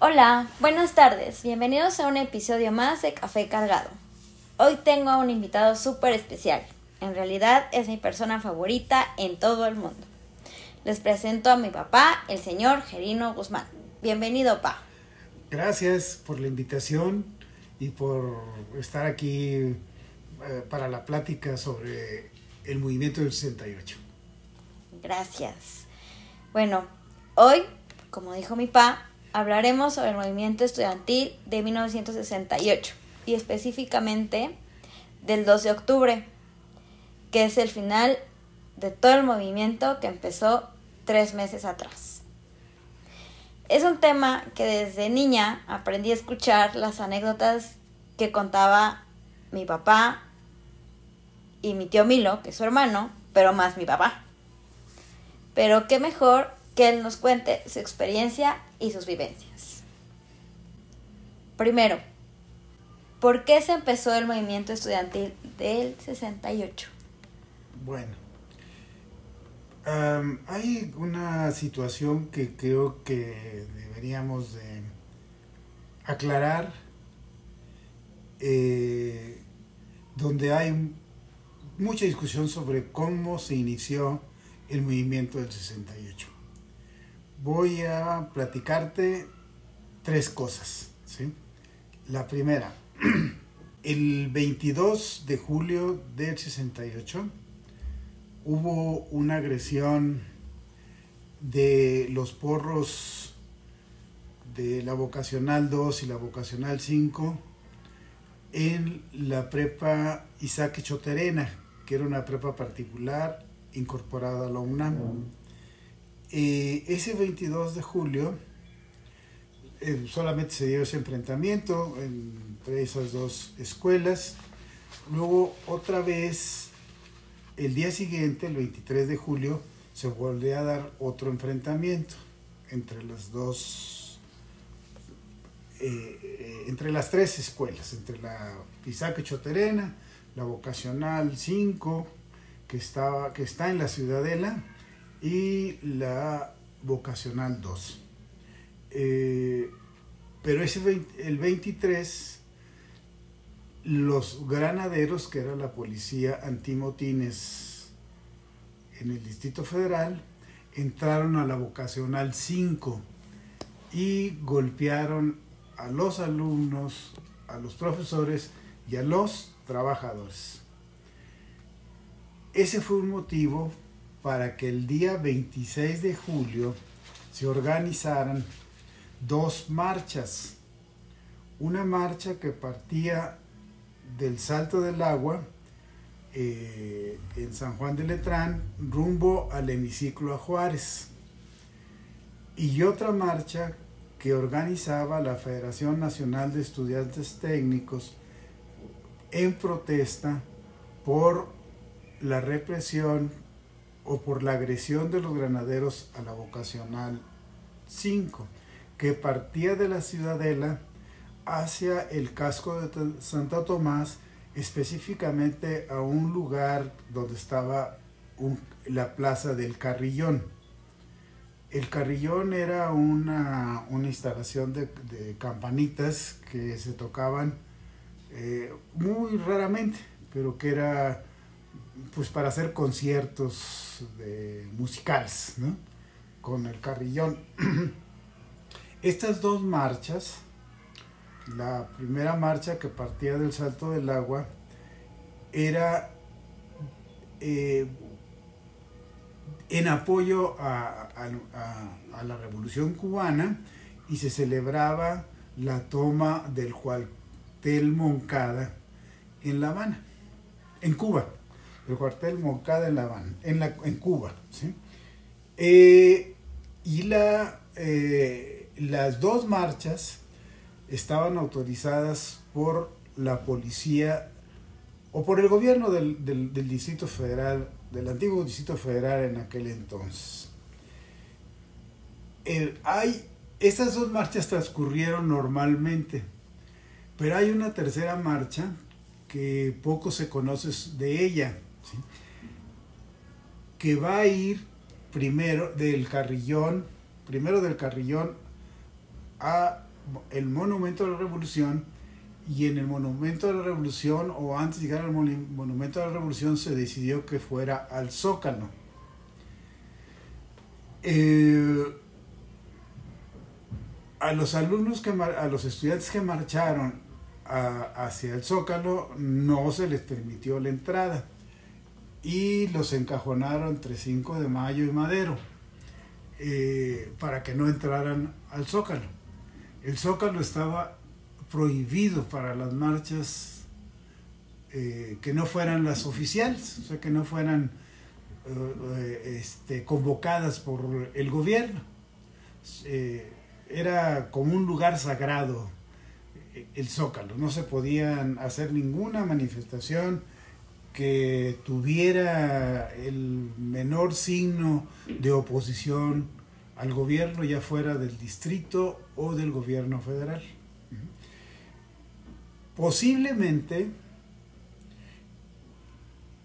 Hola, buenas tardes. Bienvenidos a un episodio más de Café Cargado. Hoy tengo a un invitado súper especial. En realidad es mi persona favorita en todo el mundo. Les presento a mi papá, el señor Gerino Guzmán. Bienvenido, pa. Gracias por la invitación y por estar aquí eh, para la plática sobre el movimiento del 68. Gracias. Bueno, hoy, como dijo mi pa, hablaremos sobre el movimiento estudiantil de 1968 y específicamente del 2 de octubre, que es el final de todo el movimiento que empezó tres meses atrás. Es un tema que desde niña aprendí a escuchar las anécdotas que contaba mi papá y mi tío Milo, que es su hermano, pero más mi papá. Pero qué mejor que él nos cuente su experiencia y sus vivencias. Primero, ¿por qué se empezó el movimiento estudiantil del 68? Bueno, hay una situación que creo que deberíamos de aclarar, eh, donde hay mucha discusión sobre cómo se inició el movimiento del 68. Voy a platicarte tres cosas. ¿sí? La primera, el 22 de julio del 68 hubo una agresión de los porros de la vocacional 2 y la vocacional 5 en la prepa Isaac Choterena, que era una prepa particular incorporada a la UNAM. Eh, ese 22 de julio eh, solamente se dio ese enfrentamiento entre esas dos escuelas. Luego otra vez, el día siguiente, el 23 de julio, se volvió a dar otro enfrentamiento entre las dos, eh, entre las tres escuelas, entre la Isaac Choterena, la Vocacional 5, que, estaba, que está en la Ciudadela, y la Vocacional 2. Eh, pero ese el 23, los granaderos, que era la policía antimotines en el Distrito Federal, entraron a la Vocacional 5 y golpearon a los alumnos, a los profesores y a los trabajadores. Ese fue un motivo para que el día 26 de julio se organizaran dos marchas. Una marcha que partía del Salto del Agua eh, en San Juan de Letrán rumbo al hemiciclo a Juárez. Y otra marcha que organizaba la Federación Nacional de Estudiantes Técnicos en protesta por la represión o por la agresión de los granaderos a la vocacional 5, que partía de la ciudadela hacia el casco de Santa Tomás, específicamente a un lugar donde estaba la plaza del Carrillón. El Carrillón era una, instalación de, campanitas que se tocaban eh, muy raramente, pero que era pues para hacer conciertos musicales, ¿no? Con el carrillón. Estas dos marchas, la primera marcha que partía del Salto del Agua, era eh, en apoyo a, la Revolución Cubana y se celebraba la toma del cuartel Moncada en La Habana, en Cuba el cuartel Moncada en La Habana, en, en Cuba. Eh, y la, eh, las dos marchas estaban autorizadas por la policía o por el gobierno del, Distrito Federal, del antiguo Distrito Federal en aquel entonces. Eh, hay, estas dos marchas transcurrieron normalmente, pero hay una tercera marcha que poco se conoce de ella que va a ir primero del carrillón, primero del carrillón a el Monumento de la Revolución y en el Monumento de la Revolución o antes de llegar al Monumento de la Revolución se decidió que fuera al Zócalo. Eh, a los alumnos que a los estudiantes que marcharon hacia el Zócalo no se les permitió la entrada y los encajonaron entre 5 de mayo y Madero eh, para que no entraran al Zócalo. El Zócalo estaba prohibido para las marchas eh, que no fueran las oficiales, o sea, que no fueran eh, este, convocadas por el gobierno. era como un lugar sagrado el Zócalo, no se podían hacer ninguna manifestación que tuviera el menor signo de oposición al gobierno, ya fuera del distrito o del gobierno federal. Posiblemente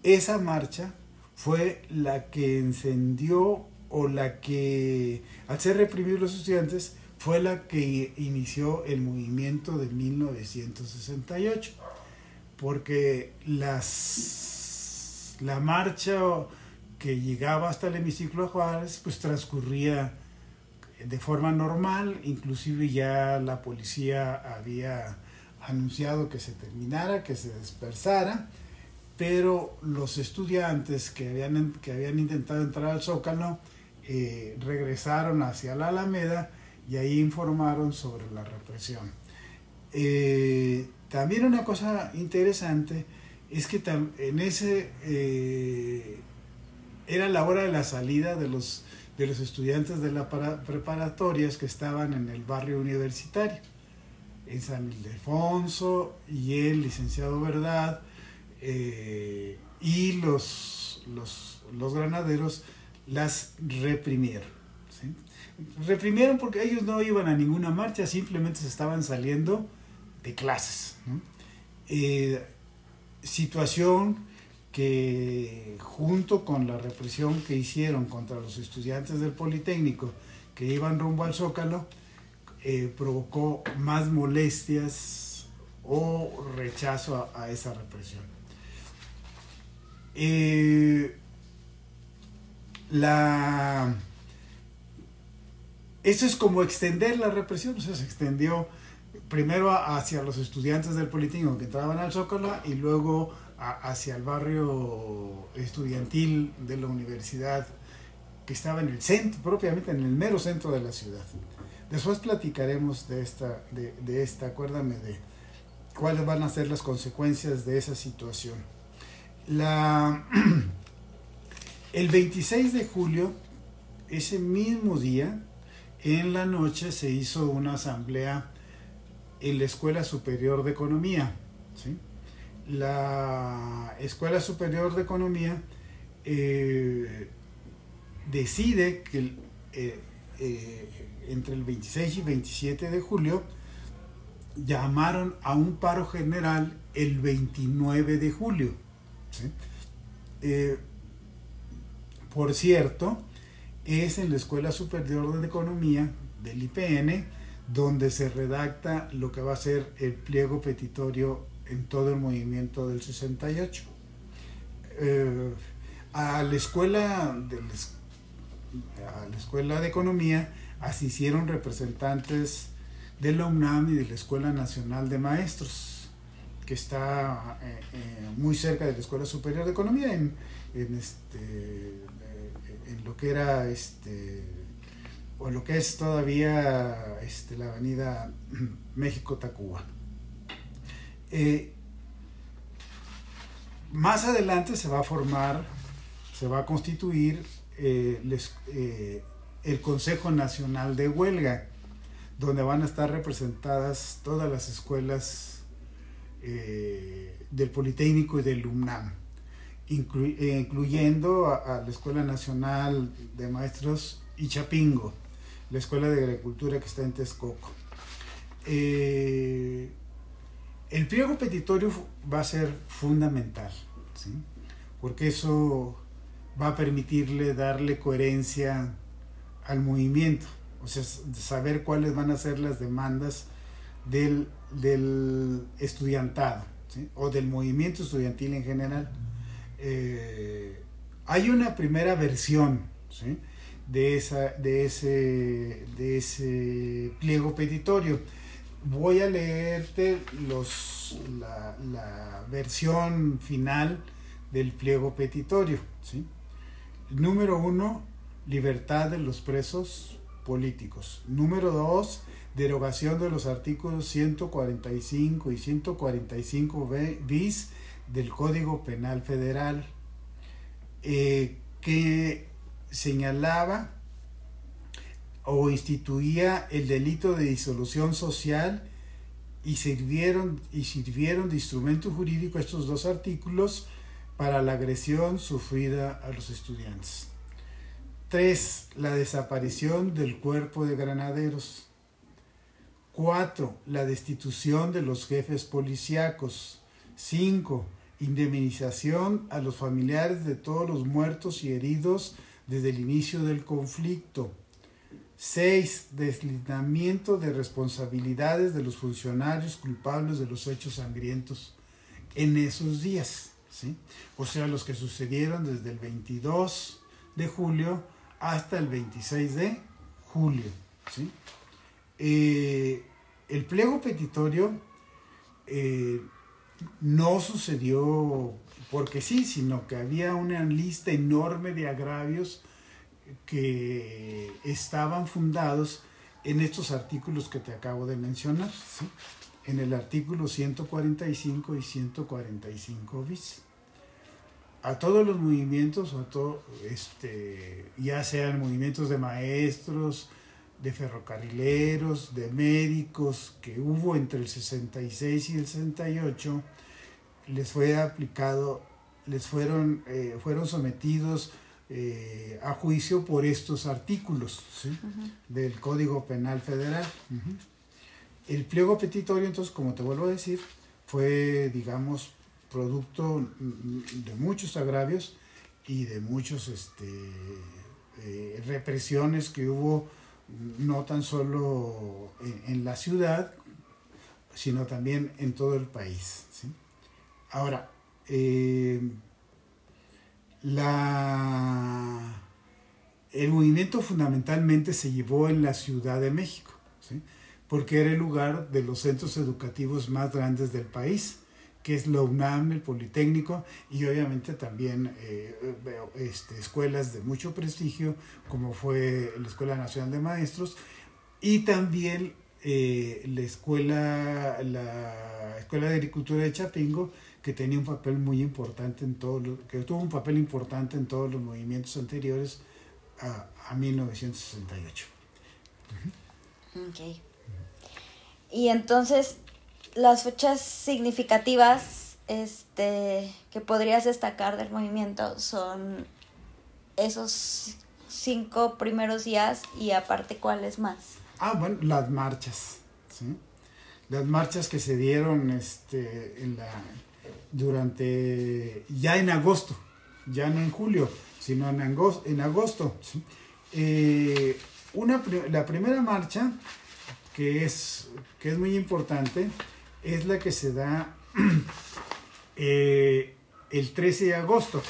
esa marcha fue la que encendió o la que, al ser reprimidos los estudiantes, fue la que inició el movimiento de 1968, porque las, la marcha que llegaba hasta el hemiciclo Juárez, pues transcurría de forma normal, inclusive ya la policía había anunciado que se terminara, que se dispersara, pero los estudiantes que habían, que habían intentado entrar al Zócalo eh, regresaron hacia la Alameda y ahí informaron sobre la represión. Eh, también una cosa interesante es que en ese eh, era la hora de la salida de los, de los estudiantes de las preparatorias que estaban en el barrio universitario, en San Ildefonso y el licenciado Verdad eh, y los, los, los granaderos las reprimieron. Reprimieron porque ellos no iban a ninguna marcha, simplemente se estaban saliendo de clases. Eh, situación que junto con la represión que hicieron contra los estudiantes del Politécnico que iban rumbo al Zócalo, eh, provocó más molestias o rechazo a, esa represión. Eh, la eso es como extender la represión, o sea, se extendió primero hacia los estudiantes del Politécnico que entraban al Zócalo y luego hacia el barrio estudiantil de la universidad que estaba en el centro, propiamente en el mero centro de la ciudad. Después platicaremos de esta, de, de esta, acuérdame de cuáles van a ser las consecuencias de esa situación. La, el 26 de julio, ese mismo día, en la noche se hizo una asamblea en la Escuela Superior de Economía. La Escuela Superior de Economía eh, decide que eh, eh, entre el 26 y 27 de julio llamaron a un paro general el 29 de julio. por cierto, es en la Escuela Superior de Economía del IPN donde se redacta lo que va a ser el pliego petitorio en todo el movimiento del 68. Eh, a, la escuela de, la Escuela de Economía asistieron representantes de la UNAM y de la Escuela Nacional de Maestros, que está eh, eh, muy cerca de la Escuela Superior de Economía, en, en este, en lo que era este o lo que es todavía este, la avenida México-Tacuba. Eh, más adelante se va a formar, se va a constituir eh, eh, el Consejo Nacional de Huelga, donde van a estar representadas todas las escuelas del Politécnico y del UNAM. Incluyendo a, la Escuela Nacional de Maestros Ichapingo, la Escuela de Agricultura que está en Texcoco. Eh, el pliego petitorio va a ser fundamental, porque eso va a permitirle darle coherencia al movimiento, o sea, saber cuáles van a ser las demandas del, del estudiantado o del movimiento estudiantil en general. Eh, hay una primera versión de, esa, de, ese, de ese pliego petitorio. Voy a leerte los, la, la versión final del pliego petitorio. Número uno, libertad de los presos políticos. Número dos, derogación de los artículos 145 y 145 bis del Código Penal Federal, eh, que señalaba o instituía el delito de disolución social y sirvieron, y sirvieron de instrumento jurídico estos dos artículos para la agresión sufrida a los estudiantes. 3. La desaparición del cuerpo de granaderos. 4. La destitución de los jefes policíacos. 5. Indemnización a los familiares de todos los muertos y heridos desde el inicio del conflicto. 6. Deslindamiento de responsabilidades de los funcionarios culpables de los hechos sangrientos en esos días. ¿sí? O sea, los que sucedieron desde el 22 de julio hasta el 26 de julio. ¿sí? Eh, el pliego petitorio eh, no sucedió porque sí, sino que había una lista enorme de agravios que estaban fundados en estos artículos que te acabo de mencionar, en el artículo 145 y 145 bis. A todos los movimientos, este, ya sean movimientos de maestros, de ferrocarrileros, de médicos que hubo entre el 66 y el 68, les fue aplicado, les fueron, eh, fueron sometidos eh, a juicio por estos artículos del Código Penal Federal. El pliego petitorio, entonces, como te vuelvo a decir, fue, digamos, producto de muchos agravios y de muchas este, eh, represiones que hubo no tan solo en, la ciudad, sino también en todo el país. Ahora, eh, el movimiento fundamentalmente se llevó en la Ciudad de México, porque era el lugar de los centros educativos más grandes del país que es la UNAM, el Politécnico, y obviamente también eh, este, escuelas de mucho prestigio, como fue la Escuela Nacional de Maestros, y también eh, la, escuela, la Escuela de Agricultura de Chapingo, que tenía un papel muy importante en todo que tuvo un papel importante en todos los movimientos anteriores a, a 1968. Ok. Y entonces, las fechas significativas este, que podrías destacar del movimiento son esos cinco primeros días y aparte cuáles más. Ah, bueno, las marchas, ¿sí? Las marchas que se dieron este, en la, durante, ya en agosto, ya no en julio, sino en agosto. En agosto eh, una, la primera marcha, que es, que es muy importante, es la que se da eh, el 13 de agosto.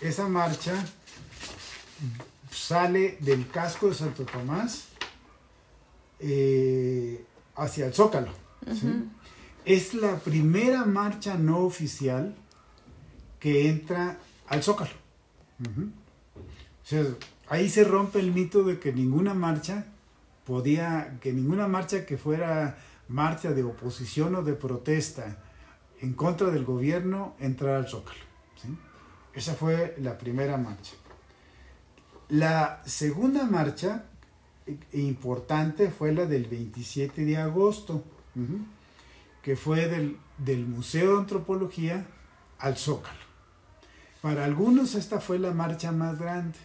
Esa marcha sale del casco de Santo Tomás eh, hacia el Zócalo. Es la primera marcha no oficial que entra al Zócalo. ahí se rompe el mito de que ninguna marcha podía, que ninguna marcha que fuera marcha de oposición o de protesta en contra del gobierno entrar al Zócalo. Esa fue la primera marcha. La segunda marcha eh, importante fue la del 27 de agosto, que fue del, del Museo de Antropología al Zócalo. Para algunos esta fue la marcha más grande,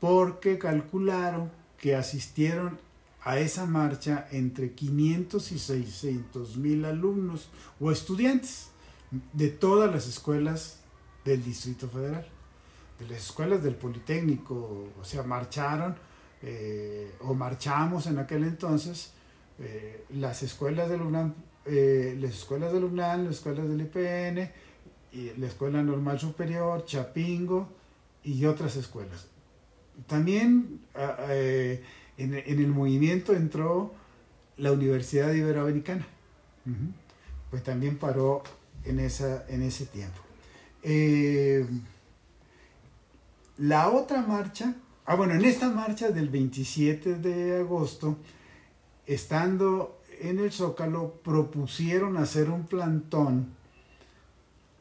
porque calcularon que asistieron a esa marcha entre 500 y 600 mil alumnos o estudiantes de todas las escuelas del Distrito Federal, de las escuelas del Politécnico, o sea, marcharon eh, o marchamos en aquel entonces eh, las escuelas del UNAM, eh, las escuelas del UNAM, las escuelas del IPN, y la Escuela Normal Superior, Chapingo y otras escuelas. También en, en, el movimiento entró la Universidad Iberoamericana, pues también paró en, esa, en ese tiempo. la otra marcha Ah, bueno, en esta marcha del 27 de agosto, estando en el Zócalo, propusieron hacer un plantón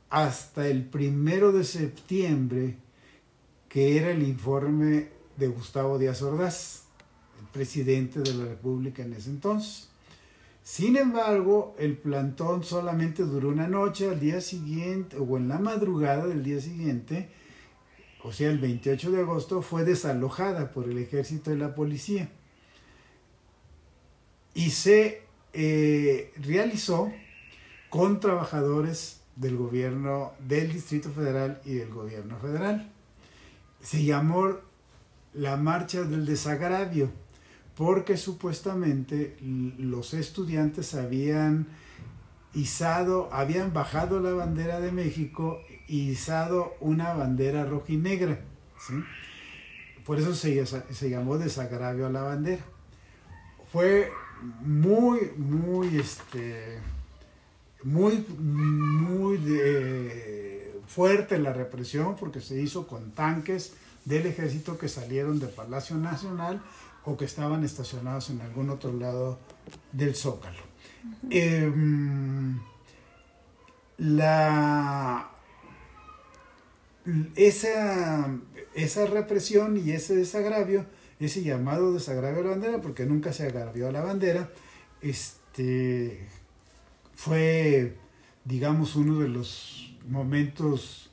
hasta el primero de septiembre, que era el informe de Gustavo Díaz Ordaz, el presidente de la República en ese entonces. Sin embargo, el plantón solamente duró una noche, al día siguiente, o en la madrugada del día siguiente, o sea, el 28 de agosto, fue desalojada por el ejército y la policía. Y se eh, realizó con trabajadores del gobierno del Distrito Federal y del gobierno federal. Se llamó la Marcha del Desagravio, porque supuestamente los estudiantes habían izado, habían bajado la bandera de México izado una bandera rojinegra. ¿sí? Por eso se, se, llamó desagravio a la bandera. Fue muy, muy, este, muy, muy fuerte la represión porque se hizo con tanques del ejército que salieron del Palacio Nacional o que estaban estacionados en algún otro lado del Zócalo. Em, la esa, esa represión y ese desagravio, ese llamado desagravio a la bandera, porque nunca se agravió a la bandera, este, fue, digamos, uno de los momentos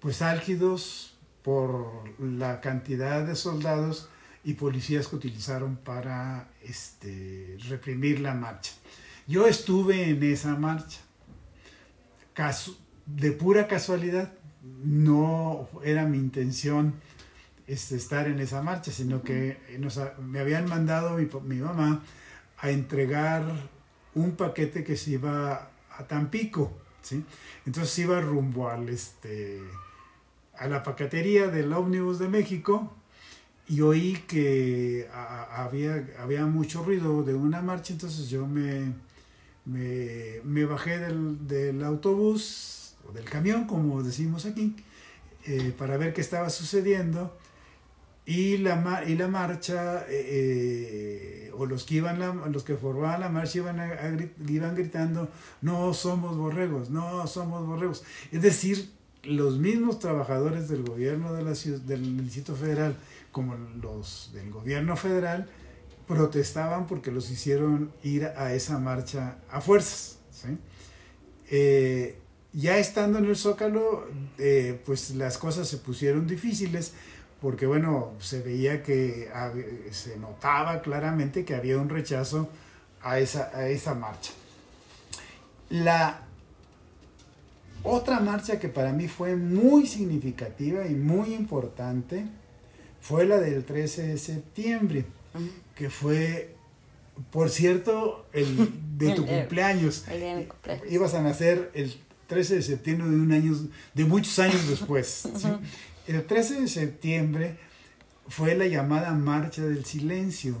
pues álgidos por la cantidad de soldados y policías que utilizaron para este, reprimir la marcha. Yo estuve en esa marcha, de pura casualidad, no era mi intención este, estar en esa marcha, sino que me habían mandado mi, mamá a entregar un paquete que se iba a Tampico, ¿sí? Entonces iba rumbo al, este, a la paquetería del ómnibus de México y oí que había, había mucho ruido de una marcha, entonces yo me, me, bajé del, del autobús, del camión, como decimos aquí, eh, para ver qué estaba sucediendo. Y la, y la marcha, eh, eh, o los que, iban los que formaban la marcha iban, iban gritando, no somos borregos, no somos borregos. Es decir, los mismos trabajadores del gobierno de la del Distrito Federal, como los del gobierno federal, protestaban porque los hicieron ir a esa marcha a fuerzas. ¿sí? ya estando en el Zócalo, eh, pues las cosas se pusieron difíciles porque bueno, se veía que se notaba claramente que había un rechazo a esa, a esa marcha. La otra marcha que para mí fue muy significativa y muy importante fue la del 13 de septiembre, que fue, por cierto, el de tu cumpleaños. El de mi cumpleaños. Ibas a nacer el 13 de septiembre de un año, de muchos años después. El 13 de septiembre fue la llamada Marcha del Silencio,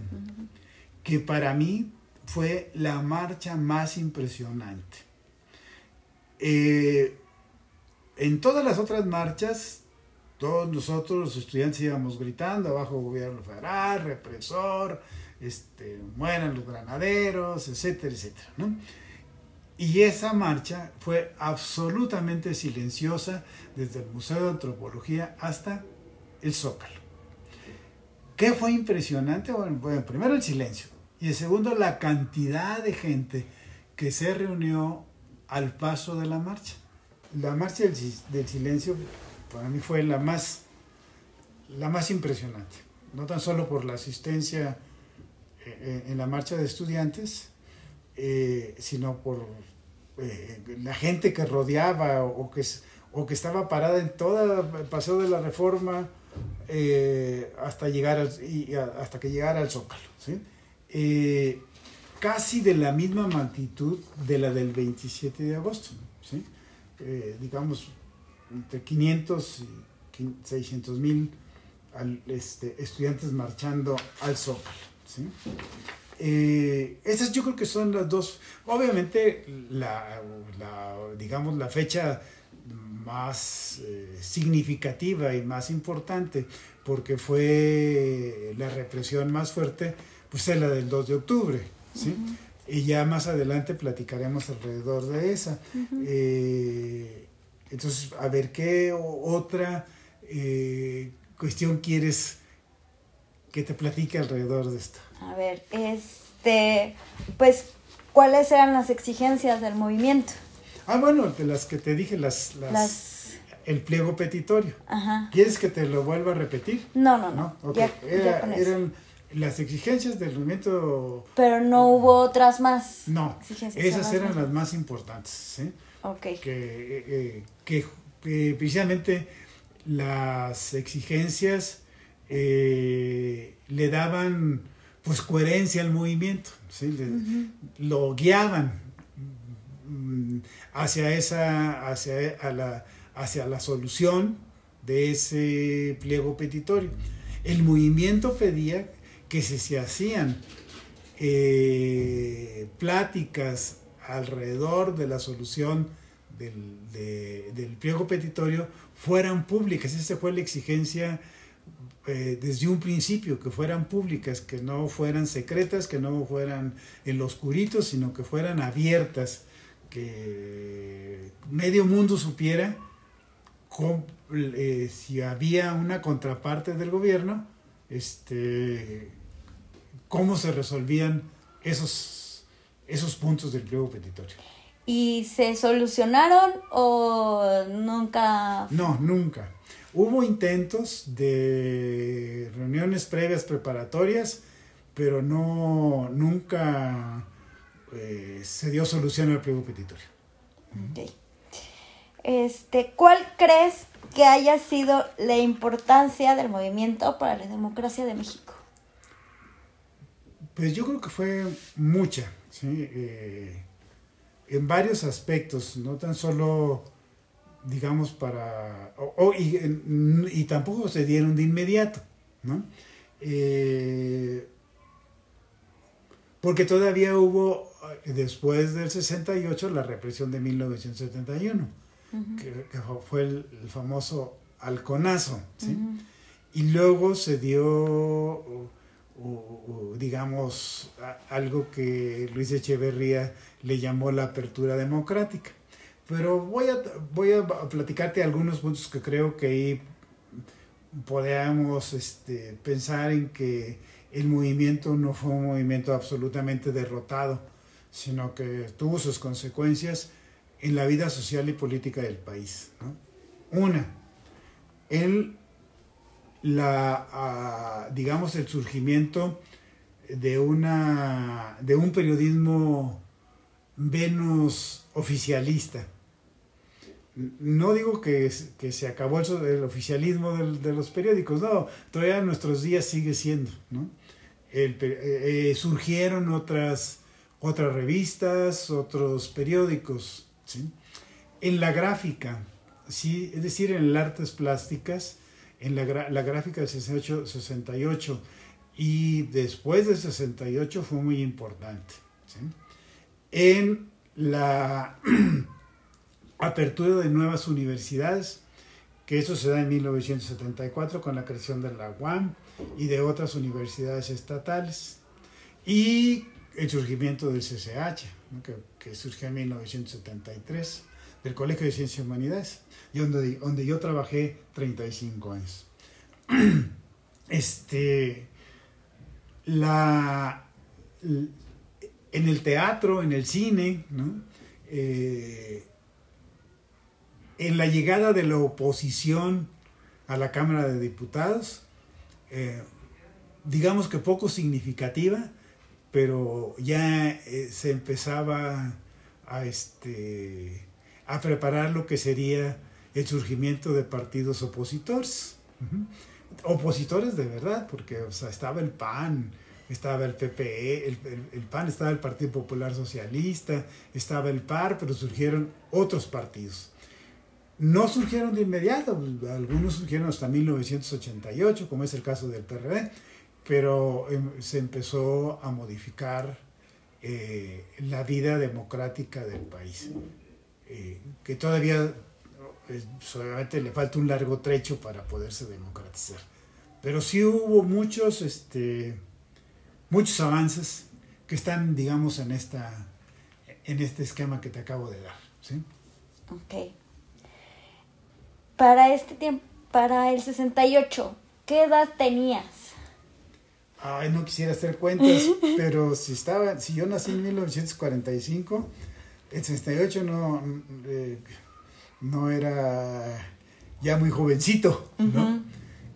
que para mí fue la marcha más impresionante. Eh, en todas las otras marchas, todos nosotros los estudiantes íbamos gritando abajo gobierno federal, represor, este, mueran los granaderos, etcétera, etcétera. ¿no? Y esa marcha fue absolutamente silenciosa desde el Museo de Antropología hasta el Zócalo. ¿Qué fue impresionante? Bueno, primero el silencio y el segundo la cantidad de gente que se reunió al paso de la marcha. La marcha del, silencio para mí fue la más, la más impresionante, no tan solo por la asistencia eh, eh, en la marcha de estudiantes, eh, sino por eh, la gente que rodeaba o que, o que estaba parada en todo el paseo de la reforma eh, hasta, llegar hasta que llegara al Zócalo. casi de la misma magnitud de la del 27 de agosto, digamos, entre 500 y 600 mil este, estudiantes marchando al Zócalo. ¿sí? Eh, esas yo creo que son las dos, obviamente la, digamos, la fecha más eh, significativa y más importante, porque fue la represión más fuerte, pues es la del 2 de octubre, ¿sí? Y ya más adelante platicaremos alrededor de esa. Eh, entonces, a ver, ¿qué otra cuestión quieres que te platique alrededor de esto? A ver, este, pues, ¿cuáles eran las exigencias del movimiento? Ah, bueno, de las que te dije, las, las, el pliego petitorio. Ajá. ¿Quieres que te lo vuelva a repetir? No, no, no. eran las exigencias del movimiento. Pero no hubo otras más. No, esas eran las más importantes, ¿sí? Ok. Que, eh, que, precisamente las exigencias eh, le daban pues coherencia al movimiento, ¿sí? lo guiaban mm, hacia esa, hacia, la, hacia la solución de ese pliego petitorio. El movimiento pedía que si se hacían eh, pláticas alrededor de la solución del, pliego petitorio fueran públicas. Esa fue la exigencia eh, desde un principio, que fueran públicas, que no fueran secretas, que no fueran en lo oscurito, sino que fueran abiertas, que medio mundo supiera eh, si había una contraparte del gobierno, este, cómo se resolvían esos, esos puntos del pliego petitorio. ¿Y se solucionaron o nunca? No, nunca. Hubo intentos de reuniones previas preparatorias, pero no, nunca eh, se dio solución al pliego petitorio. Este, ¿Cuál crees que haya sido la importancia del movimiento para la democracia de México? Pues yo creo que fue mucha, ¿sí? Eh, en varios aspectos, no tan solo, digamos, para... y, tampoco se dieron de inmediato, ¿no? Eh, porque todavía hubo, después del 68, la represión de 1971, que, fue el, famoso halconazo, ¿sí? Y luego se dio o, digamos algo que Luis Echeverría le llamó la apertura democrática. Pero voy a, voy a platicarte algunos puntos que creo que ahí podemos este, pensar en que el movimiento no fue un movimiento absolutamente derrotado, sino que tuvo sus consecuencias en la vida social y política del país. Una, el la, digamos, el surgimiento de, una, de un periodismo menos oficialista. No digo que, que se acabó el, oficialismo de los periódicos, no, todavía en nuestros días sigue siendo. ¿no? Eh, eh, surgieron otras, otras revistas, otros periódicos. ¿sí? En la gráfica, ¿sí? es decir, en las artes plásticas, en la, gráfica del 68, y después del 68 fue muy importante. En la apertura de nuevas universidades, que eso se da en 1974 con la creación de la UAM y de otras universidades estatales, y el surgimiento del CCH, que, que surgió en 1973 del Colegio de Ciencias y Humanidades, y donde, donde yo trabajé 35 años. Este, la, en el teatro, en el cine, eh, en la llegada de la oposición a la Cámara de Diputados, eh, digamos que poco significativa, pero ya eh, se empezaba a, este, a preparar lo que sería el surgimiento de partidos opositores. Opositores de verdad, porque estaba el PAN, estaba el PPE, el, el, PAN, estaba el Partido Popular Socialista, estaba el PAR, pero surgieron otros partidos. No surgieron de inmediato, algunos surgieron hasta 1988, como es el caso del PRD, pero em, se empezó a modificar eh, la vida democrática del país, eh, que todavía solamente le falta un largo trecho para poderse democratizar. Pero sí hubo muchos, este, muchos avances que están, digamos, en, esta, en este esquema que te acabo de dar. ¿sí? Ok. Para este tiempo, para el 68, ¿qué edad tenías? Ay, no quisiera hacer cuentas, pero si estaba, si yo nací en 1945, el 68 no, eh, no era ya muy jovencito, ¿no?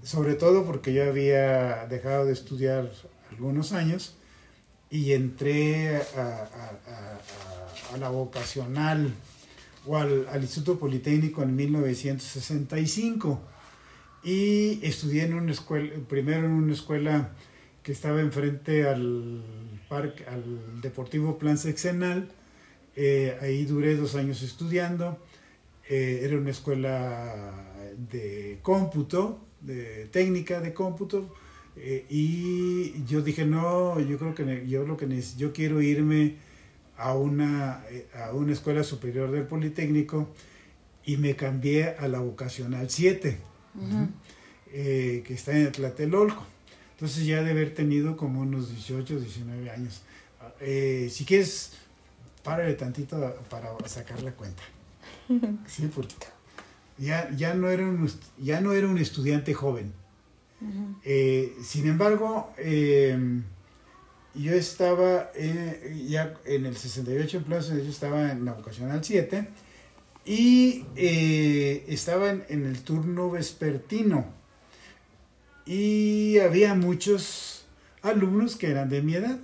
Sobre todo porque yo había dejado de estudiar algunos años y entré a, la vocacional o al, Instituto Politécnico en 1965 y estudié en una escuela, primero en una escuela que estaba enfrente al parque, al Deportivo Plan Sexenal, eh, ahí duré dos años estudiando, eh, era una escuela de cómputo, de técnica de cómputo, eh, y yo dije, no, yo creo que yo lo que yo quiero irme a una, eh, a una escuela superior del Politécnico y me cambié a la vocacional 7, eh, que está en Tlatelolco. Entonces ya de haber tenido como unos 18, 19 años. si quieres, párale tantito para sacar la cuenta. Sí, porque ya, ya, no era un, ya no era un estudiante joven eh, sin embargo, em, yo estaba ya en el 68 en Plaza, yo estaba en la vocacional 7 y eh, estaba en, el turno vespertino y había muchos alumnos que eran de mi edad.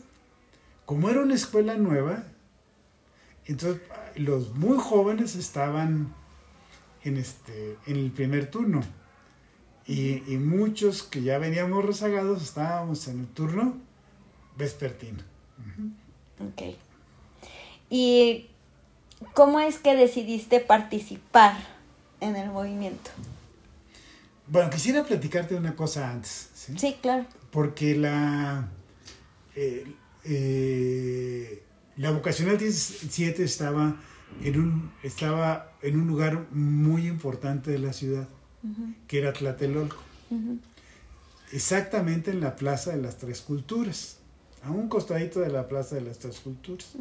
Como era una escuela nueva, entonces los muy jóvenes estaban en, este, en el primer turno y, muchos que ya veníamos rezagados estábamos en el turno vespertino. Ok. ¿Y cómo es que decidiste participar en el movimiento? Bueno, quisiera platicarte una cosa antes. Sí, claro. Porque la, eh, eh, la vocacional 17 estaba en, un, estaba en un lugar muy importante de la ciudad que era Tlatelolco. Exactamente en la Plaza de las Tres Culturas, a un costadito de la Plaza de las Tres Culturas.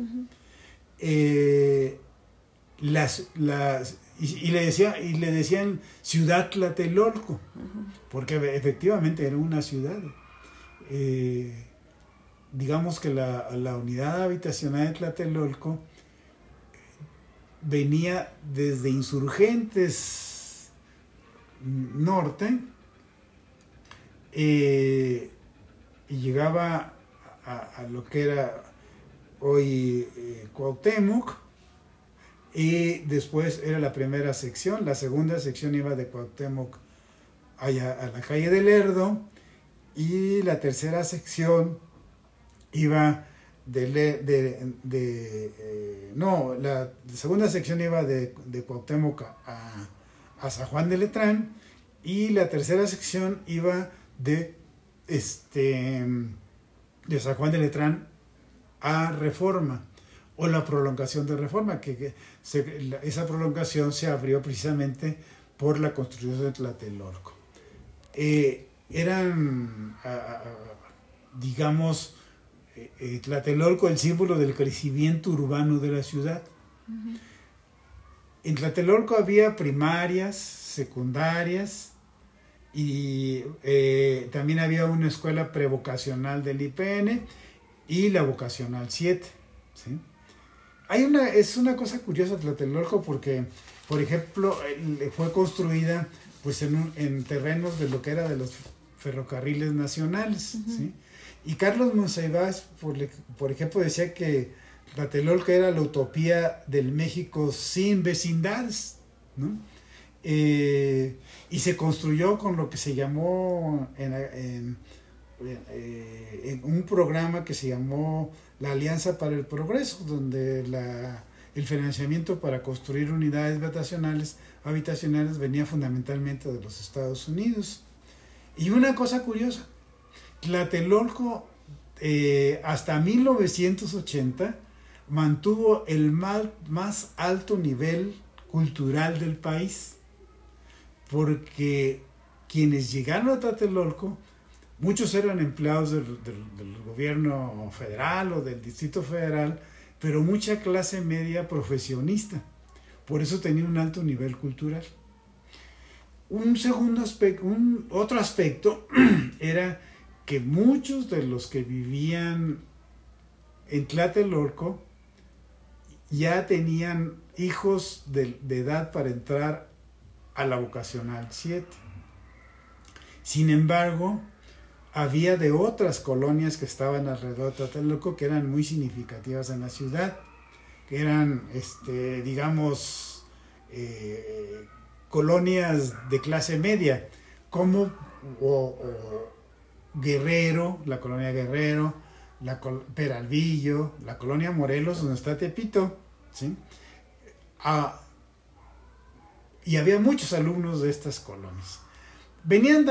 Eh, las, las, y, le decía, y le decían ciudad Tlatelolco, porque efectivamente era una ciudad. Eh, digamos que la, la, unidad habitacional de Tlatelolco venía desde insurgentes norte eh, y llegaba a, lo que era hoy eh, Cuauhtémoc. Y después era la primera sección, la segunda sección iba de Cuauhtémoc allá a la calle del Lerdo. Y la tercera sección iba de, de, eh, no, la segunda sección iba de, de Cuauhtémoc a, a San Juan de Letrán. Y la tercera sección iba de, este, de San Juan de Letrán a Reforma o la prolongación de Reforma, que, esa prolongación se abrió precisamente por la construcción de Tlatelolco. Eh, eran, digamos, eh, eh, Tlatelolco el símbolo del crecimiento urbano de la ciudad. En Tlatelolco había primarias, secundarias y eh, también había una escuela prevocacional del IPN y la vocacional 7. Hay una, es una cosa curiosa Tlatelolco porque, por ejemplo, fue construida pues en, terrenos de lo que era de los ferrocarriles nacionales. Y Carlos Monsiváis, por, por ejemplo, decía que Tlatelolco era la utopía del México sin vecindades, ¿no? Eh, y se construyó con lo que se llamó eh, en un programa que se llamó la Alianza para el Progreso, donde el financiamiento para construir unidades habitacionales, habitacionales venía fundamentalmente de los Estados Unidos. Y una cosa curiosa, Tlatelolco eh, hasta 1980 mantuvo el más alto nivel cultural del país, porque quienes llegaron a Tlatelolco, muchos eran empleados del, gobierno federal o del distrito federal, pero mucha clase media profesionista. Por eso tenía un alto nivel cultural. Un segundo aspecto, un otro aspecto era que muchos de los que vivían en Tlatelolco ya tenían hijos de, edad para entrar a la vocacional 7. Sin embargo, había de otras colonias que estaban alrededor de Tlatelolco que eran muy significativas en la ciudad, que eran, este, digamos, eh, colonias de clase media, como Guerrero, la colonia Guerrero, la Peralvillo, la colonia Morelos, donde está Tepito, ¿sí? Ah, y había muchos alumnos de estas colonias. Venían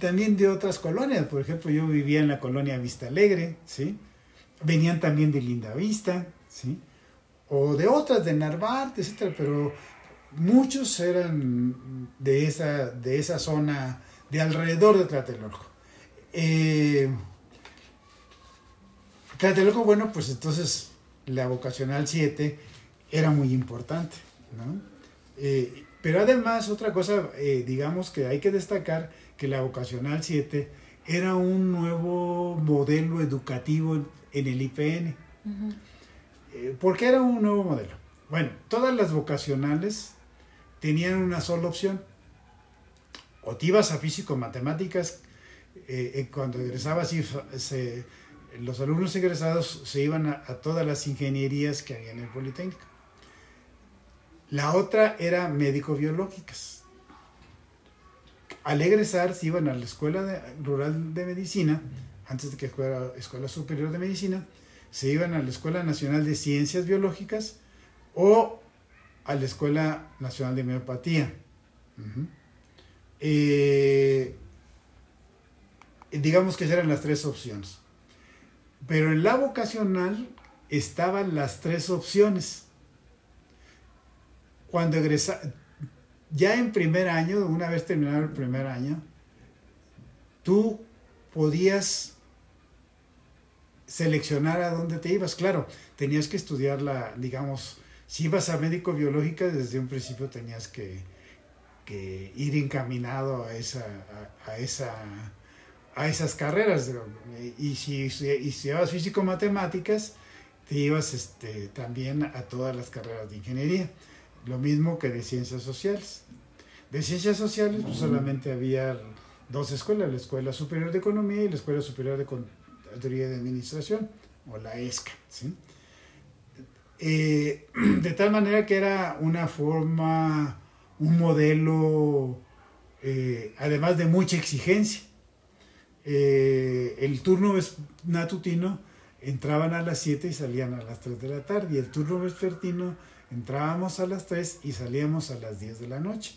también de otras colonias, por ejemplo, yo vivía en la colonia Vista Alegre, ¿sí? Venían también de Linda Vista, ¿sí? O de otras, de Narvarte, etcétera, pero muchos eran de esa, de esa zona de alrededor de Tlatelolco. Eh, Tlatelolco, bueno, pues entonces la vocacional 7 era muy importante, ¿no? Eh, pero además, otra cosa, eh, digamos que hay que destacar que la vocacional 7 era un nuevo modelo educativo en el IPN. Eh, ¿Por qué era un nuevo modelo? Bueno, todas las vocacionales tenían una sola opción. O te ibas a físico-matemáticas, cuando egresabas los alumnos egresados se iban a, todas las ingenierías que había en el Politécnico. La otra era médico-biológicas. Al egresar se iban a la Escuela Rural de Medicina, antes de que fuera Escuela Superior de Medicina, se iban a la Escuela Nacional de Ciencias Biológicas o a la Escuela Nacional de Homeopatía. Eh, digamos que eran las tres opciones. Pero en la vocacional estaban las tres opciones cuando egresa, ya en primer año, una vez terminado el primer año, tú podías seleccionar a dónde te ibas. Claro, tenías que estudiar la, digamos, si ibas a médico biológica, desde un principio tenías que, ir encaminado a esa, a, esa, a esas carreras. Y si, y si ibas físico-matemáticas, te ibas este, también a todas las carreras de ingeniería. Lo mismo que de ciencias sociales. De ciencias sociales pues, solamente había dos escuelas, la Escuela Superior de Economía y la Escuela Superior de Contaduría de Administración, o la ESCA. Eh, de tal manera que era una forma, un modelo, eh, además de mucha exigencia. Eh, el turno matutino entraban a las 7 y salían a las 3 de la tarde, y el turno vespertino Entrábamos a las 3 y salíamos a las 10 de la noche.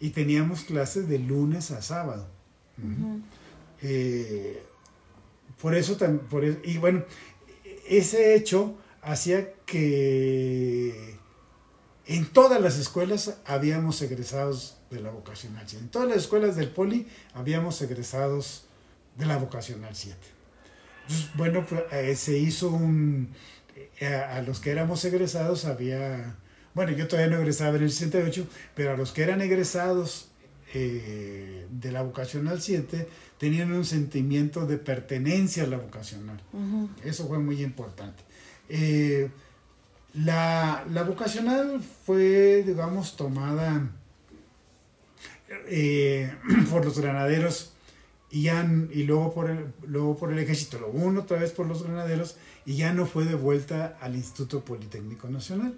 Y teníamos clases de lunes a sábado. Eh, por eso, por e, y bueno, ese hecho hacía que en todas las escuelas habíamos egresados de la vocacional 7. En todas las escuelas del poli habíamos egresados de la vocacional 7. Entonces, bueno, pues, eh, se hizo un, eh, a, los que éramos egresados había, bueno, yo todavía no egresaba en el 68, pero a los que eran egresados eh, de la vocacional 7 tenían un sentimiento de pertenencia a la vocacional. Eso fue muy importante. Eh, la, la, vocacional fue, digamos, tomada por los granaderos y, ya, y luego, por el, luego por el ejército, luego uno otra vez por los granaderos y ya no fue de vuelta al Instituto Politécnico Nacional.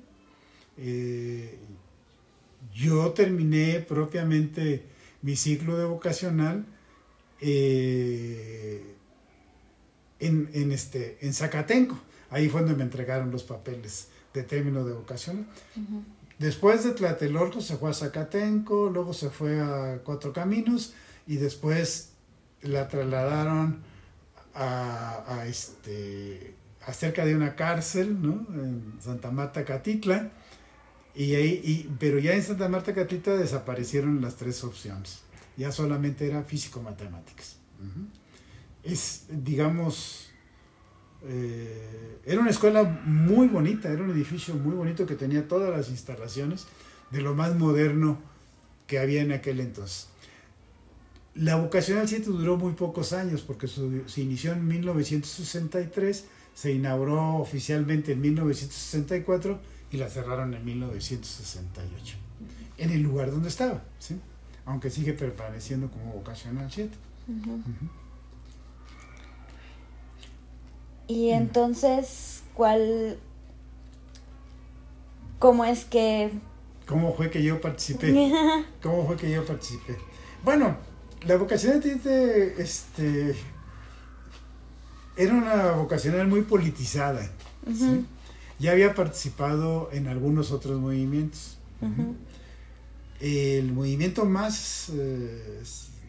Eh, yo terminé propiamente mi ciclo de vocacional eh, en, en, este, en Zacatenco. Ahí fue donde me entregaron los papeles de término de vocación. Después de Tlatelolco se fue a Zacatenco, luego se fue a Cuatro Caminos y después la trasladaron a, este, acerca de una cárcel. En Santa Marta Catitla. Y ahí, y, pero ya en Santa Marta Catitla desaparecieron las tres opciones. Ya solamente era físico-matemáticas. Es, digamos, eh, era una escuela muy bonita, era un edificio muy bonito que tenía todas las instalaciones de lo más moderno que había en aquel entonces. La vocacional 7 duró muy pocos años porque se inició en 1963 se inauguró oficialmente en 1964 y la cerraron en 1968, en el lugar donde estaba, ¿sí? aunque sigue permaneciendo como vocacional 7. Y entonces, ¿cuál, cómo es que... ¿Cómo fue que yo participé? ¿Cómo fue que yo participé? Bueno, la vocacional 7, este era una vocacional muy politizada. Ya había participado en algunos otros movimientos. El movimiento más, eh,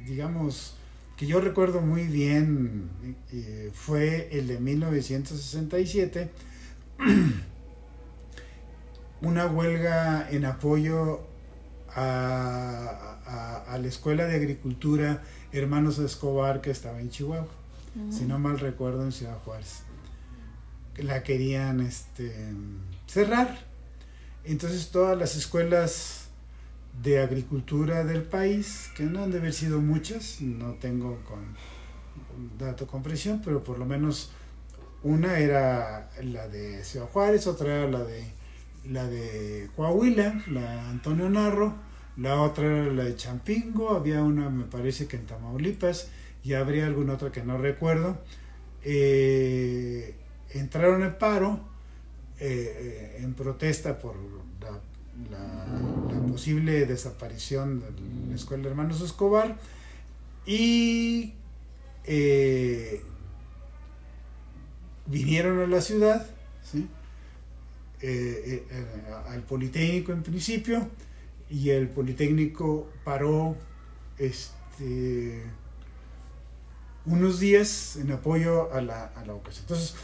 digamos, que yo recuerdo muy bien eh, fue el de 1967, una huelga en apoyo a, a la Escuela de Agricultura Hermanos Escobar que estaba en Chihuahua si no mal recuerdo, en Ciudad Juárez. La querían este, cerrar. Entonces todas las escuelas de agricultura del país, que no han de haber sido muchas, no tengo con dato con presión, pero por lo menos una era la de Ciudad Juárez, otra era la de la de Coahuila, la Antonio Narro, la otra era la de Champingo, había una me parece que en Tamaulipas, y habría alguna otra que no recuerdo, eh, entraron en paro eh, en protesta por la, posible desaparición de la Escuela de Hermanos Escobar y eh, vinieron a la ciudad, al Politécnico en principio, y el Politécnico paró este, unos días en apoyo a la, a la ocasión. Entonces,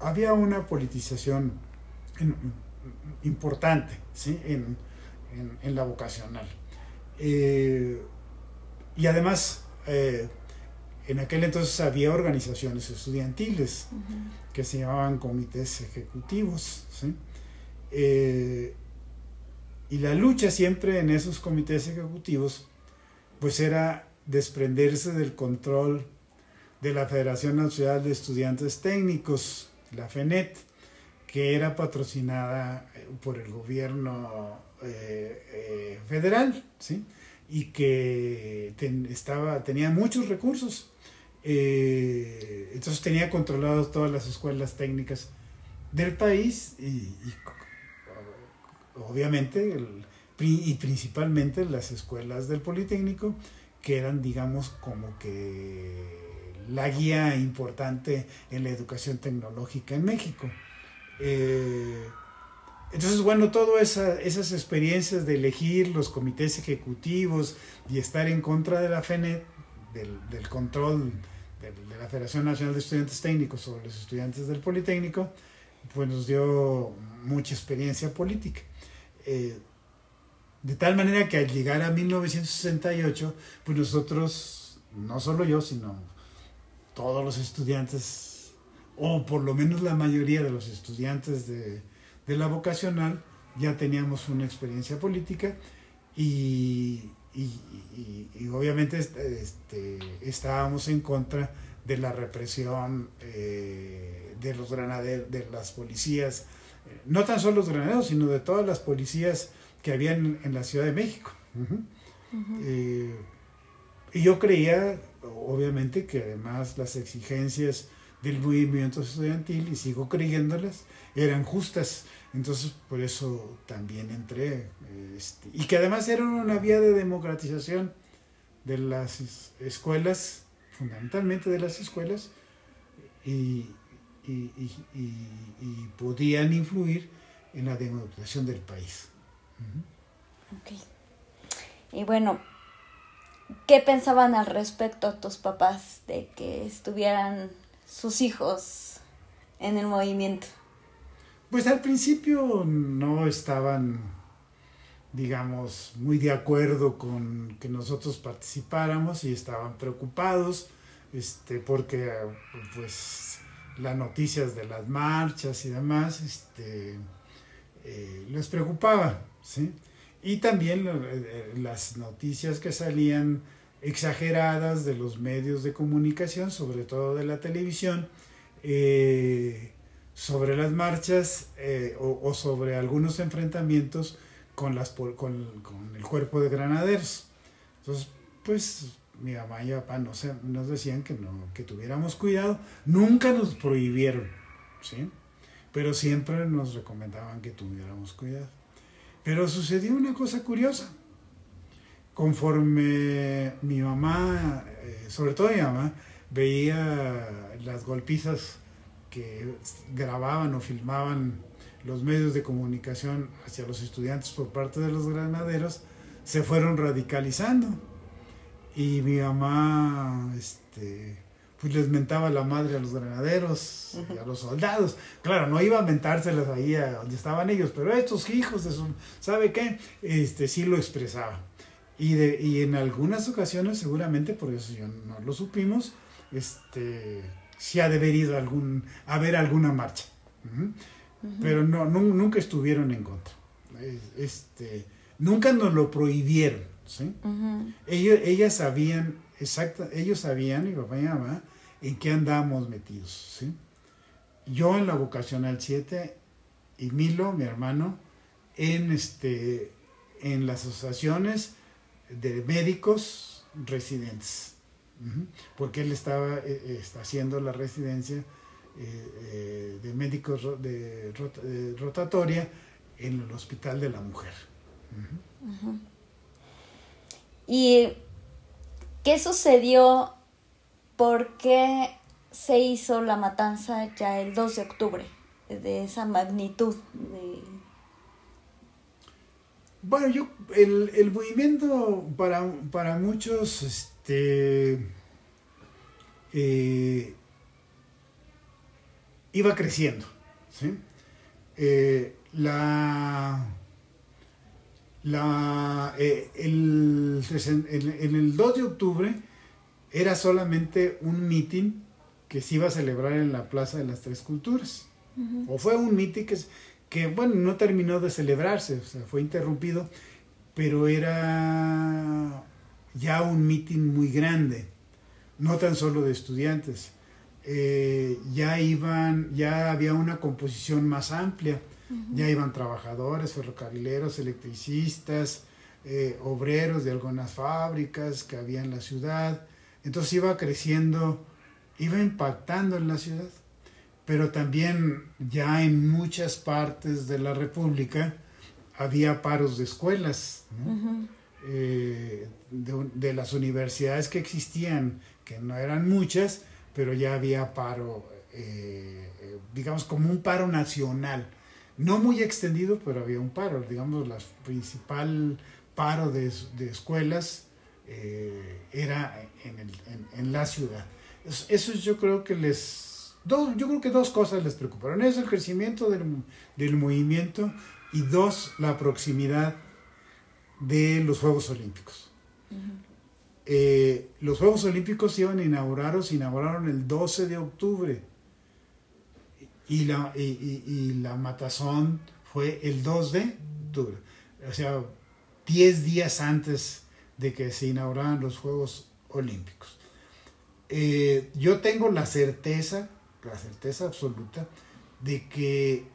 había una politización importante ¿sí? en, en, la vocacional. Eh, y además, eh, en aquel entonces había organizaciones estudiantiles que se llamaban comités ejecutivos. ¿sí? Eh, y la lucha siempre en esos comités ejecutivos, pues era desprenderse del control de la Federación Nacional de Estudiantes Técnicos, la FENET, que era patrocinada eh, por el gobierno eh, federal, ¿sí? y que estaba, tenía muchos recursos. entonces tenía controladas todas las escuelas técnicas del país y, obviamente y principalmente las escuelas del Politécnico que eran digamos como que la guía importante en la educación tecnológica en México. Eh, entonces, bueno, todas esas experiencias de elegir los comités ejecutivos y estar en contra de la FENET, del, control de, la Federación Nacional de Estudiantes Técnicos sobre los estudiantes del Politécnico, pues nos dio mucha experiencia política. Eh, de tal manera que al llegar a 1968, pues nosotros, no solo yo, sino todos los estudiantes, o por lo menos la mayoría de los estudiantes de, la vocacional, ya teníamos una experiencia política y, obviamente este, estábamos en contra de la represión eh, de los granaderos, de las policías, no tan solo los granaderos, sino de todas las policías que habían en la Ciudad de México. Eh, y yo creía obviamente que además las exigencias del movimiento estudiantil, y sigo creyéndolas, eran justas. Entonces, por eso también entré. Este, y que además era una vía de democratización de las escuelas, fundamentalmente de las escuelas, y, podían influir en la democracia del país. Y bueno, ¿qué pensaban al respecto tus papás de que estuvieran sus hijos en el movimiento? Pues al principio no estaban, digamos, muy de acuerdo con que nosotros participáramos y estaban preocupados, este, porque pues las noticias de las marchas y demás, este, eh, les preocupaba, ¿sí? Y también eh, las noticias que salían exageradas de los medios de comunicación, sobre todo de la televisión, eh, sobre las marchas eh, o, sobre algunos enfrentamientos con, las, con, con, el cuerpo de granaderos. Entonces, pues mi mamá y mi papá no nos decían que, no, que tuviéramos cuidado. Nunca nos prohibieron, ¿sí? Pero siempre nos recomendaban que tuviéramos cuidado. Pero sucedió una cosa curiosa. Conforme mi mamá, eh, sobre todo mi mamá, veía las golpizas que grababan o filmaban los medios de comunicación hacia los estudiantes por parte de los granaderos, se fueron radicalizando. Y mi mamá este, pues les mentaba la madre a los granaderos y a los soldados. Claro, no iba a mentárselas ahí a donde estaban ellos, pero estos hijos de su, ¿sabe qué? Este, sí lo expresaba. Y, de, y en algunas ocasiones, seguramente, por eso yo no lo supimos, este, si ha debido algún, haber alguna marcha. Pero no, nunca estuvieron en contra. Este, nunca nos lo prohibieron. ¿Sí? ellos, ellas sabían, exacta, ellos sabían, mi papá y mi mamá, en qué andábamos metidos. ¿sí? Yo en la vocacional 7 y Milo, mi hermano, en, este, en las asociaciones de médicos residentes porque él estaba eh, eh, haciendo la residencia eh, de médicos de, rotatoria en el Hospital de la Mujer. ¿Y qué sucedió? ¿Por qué se hizo la matanza ya el 2 de octubre? De esa magnitud. Bueno, yo, el, el movimiento para, para muchos este, eh, iba creciendo. Eh, la, la, eh, el, en, el 2 de octubre era solamente un mitin que se iba a celebrar en la Plaza de las Tres Culturas. O fue un mitin que, que, bueno, no terminó de celebrarse, o sea, fue interrumpido, pero era ya un mitin muy grande, no tan solo de estudiantes. Eh, ya iban, ya había una composición más amplia, ya iban trabajadores, ferrocarrileros, electricistas, eh, obreros de algunas fábricas que había en la ciudad. Entonces iba creciendo, iba impactando en la ciudad, pero también ya en muchas partes de la República había paros de escuelas. Eh, de, las universidades que existían, que no eran muchas, pero ya había paro, eh, digamos como un paro nacional. No muy extendido, pero había un paro. Digamos, la principal paro de, escuelas era en, la ciudad. Eso, yo creo que les... Dos, yo creo que dos cosas les preocuparon. Es el crecimiento del, del movimiento y dos, la proximidad de los Juegos Olímpicos. Eh, los Juegos Olímpicos iban a inaugurar o se inauguraron el 12 de octubre y la, y, la matazón fue el 2 de octubre, o sea, 10 días antes de que se inauguraran los Juegos Olímpicos. Eh, yo tengo la certeza, la certeza absoluta, de que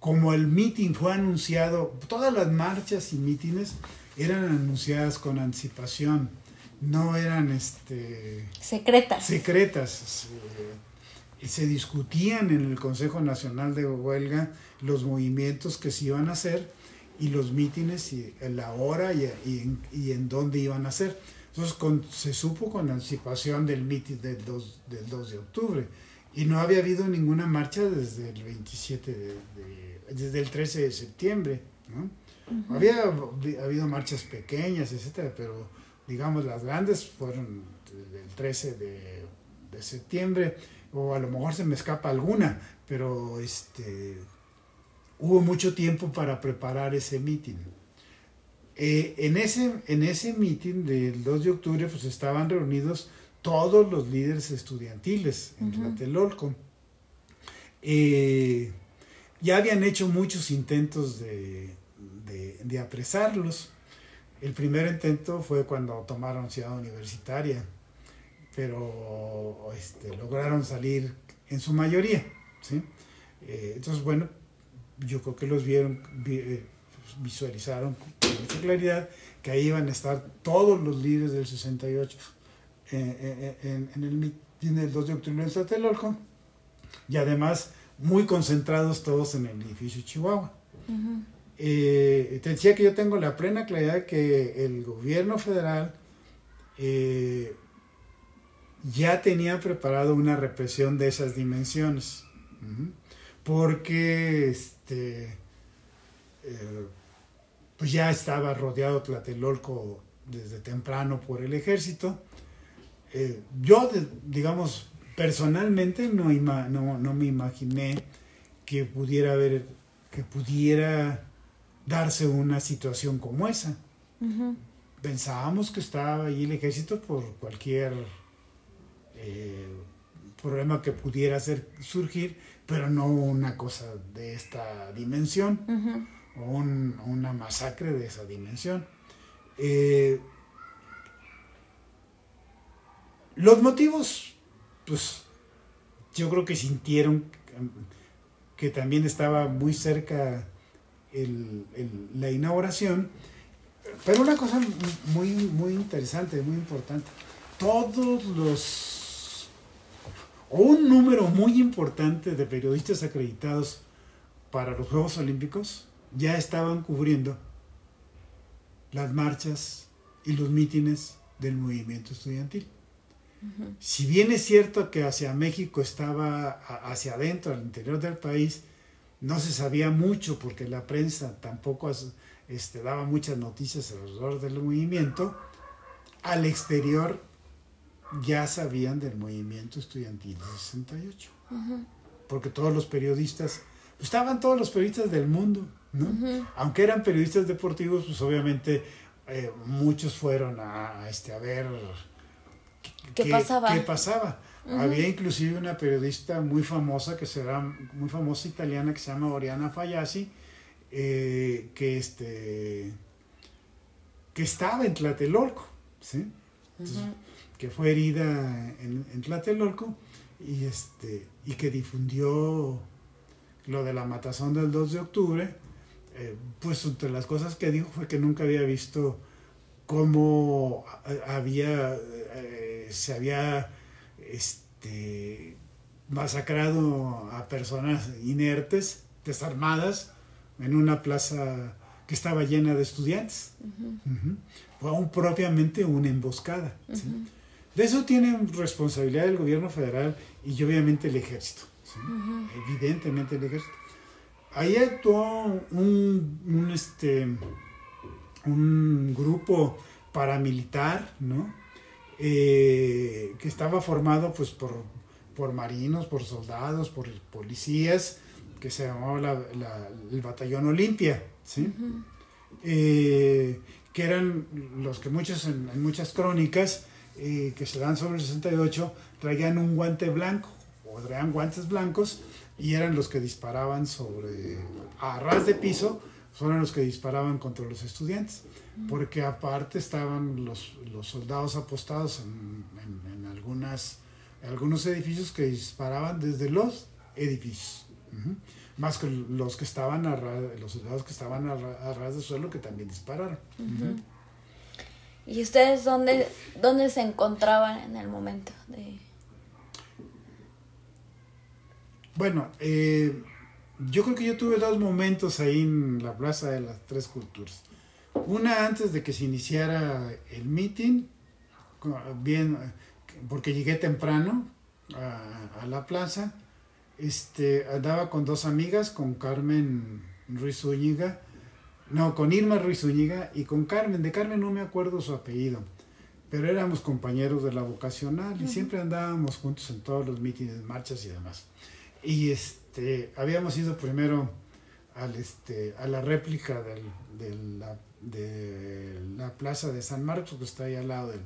como el meeting fue anunciado, todas las marchas y mítines eran anunciadas con anticipación, no eran este, secretas. Secretas. Y se discutían en el Consejo Nacional de Huelga los movimientos que se iban a hacer y los mítines y la hora y, en, dónde iban a ser. Entonces se supo con anticipación del mitin del 2, del 2 de octubre y no había habido ninguna marcha desde el 27 de, desde el 13 de septiembre, ¿no? Había habido marchas pequeñas, etcétera, pero digamos las grandes fueron del 13 de, de, septiembre, o a lo mejor se me escapa alguna, pero este hubo mucho tiempo para preparar ese mitin. Eh, en ese, en ese meeting del 2 de octubre pues estaban reunidos todos los líderes estudiantiles en Tlatelolco. Eh, ya habían hecho muchos intentos de, de, apresarlos. El primer intento fue cuando tomaron Ciudad Universitaria, pero este, lograron salir en su mayoría. ¿sí? Eh, entonces, bueno, yo creo que los vieron, visualizaron con mucha claridad que ahí iban a estar todos los líderes del 68 eh, eh, eh, en, el mitin del 2 de octubre en Tlatelolco y además muy concentrados todos en el edificio Chihuahua. te decía que yo tengo la plena claridad que el gobierno federal ya tenía preparado una represión de esas dimensiones. Porque este, pues ya estaba rodeado Tlatelolco desde temprano por el ejército. Eh, yo, digamos, personalmente no, no, me imaginé que pudiera haber, que pudiera darse una situación como esa. Pensábamos que estaba ahí el ejército por cualquier eh, problema que pudiera hacer, surgir, pero no una cosa de esta dimensión o una masacre de esa dimensión. Eh, los motivos, pues yo creo que sintieron que también estaba muy cerca la inauguración, pero una cosa muy, muy interesante, muy importante, todos los, o un número muy importante de periodistas acreditados para los Juegos Olímpicos ya estaban cubriendo las marchas y los mítines del movimiento estudiantil. Si bien es cierto que hacia México estaba hacia adentro, al interior del país, no se sabía mucho porque la prensa tampoco este, daba muchas noticias alrededor del movimiento, al exterior ya sabían del movimiento estudiantil de 68. Porque todos los periodistas, pues, estaban todos los periodistas del mundo, aunque eran periodistas deportivos, pues obviamente eh, muchos fueron a, este, a ver qué, pasaba. Qué pasaba. Había inclusive una periodista muy famosa, que será muy famosa italiana, que se llama Oriana Fayasi, eh, que, este, que estaba en Tlatelolco, ¿sí? Que fue herida en, en Tlatelolco y, este, y que difundió lo de la matazón del 2 de octubre eh, pues entre las cosas que dijo fue que nunca había visto cómo había, eh, se había este, masacrado a personas inertes, desarmadas, en una plaza que estaba llena de estudiantes. Fue aún propiamente una emboscada. De eso tiene responsabilidad el gobierno federal y obviamente el ejército. Evidentemente el ejército. Ahí actuó un, este, un grupo paramilitar, ¿no? Eh, que estaba formado pues por, por, marinos, por soldados, por policías, que se llamaba el batallón Olimpia, ¿sí? Eh, que eran los que muchos en, muchas crónicas eh, que se dan sobre el 68 traían un guante blanco o traían guantes blancos y eran los que disparaban sobre, a ras de piso, fueron los que disparaban contra los estudiantes, porque aparte estaban los, los soldados apostados en, en, algunas, algunos edificios que disparaban desde los edificios, más que los que estaban a los soldados que estaban a, ras de suelo que también dispararon. ¿Y ustedes dónde, dónde se encontraban en el momento de Bueno, eh, yo creo que yo tuve dos momentos ahí en la Plaza de las Tres Culturas. Una antes de que se iniciara el meeting bien, porque llegué temprano a, la plaza. Este, andaba con dos amigas, con Carmen Ruiz Zúñiga, no, con Irma Ruiz Zúñiga y con Carmen. De Carmen no me acuerdo su apellido, pero éramos compañeros de la vocacional y siempre andábamos juntos en todos los mítines, marchas y demás. Y este, habíamos ido primero al, este, a la réplica de, la, de la plaza de San Marcos, que está ahí al lado de,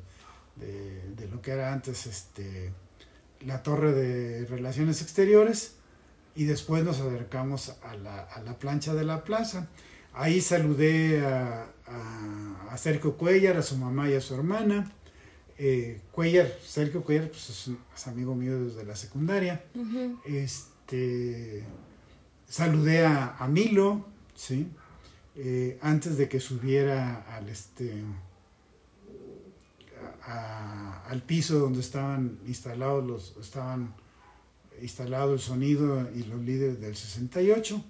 de, lo que era antes este, la torre de relaciones exteriores, y después nos acercamos a la, a la plancha de la plaza. Ahí saludé a, a, Sergio Cuellar, a su mamá y a su hermana. Eh, Cuellar, Sergio Cuellar, pues es, amigo mío desde la secundaria. Este saludé a, a Milo, ¿sí? Eh, antes de que subiera al, este, al piso donde estaban instalados los, estaban instalado el sonido y los líderes del 68.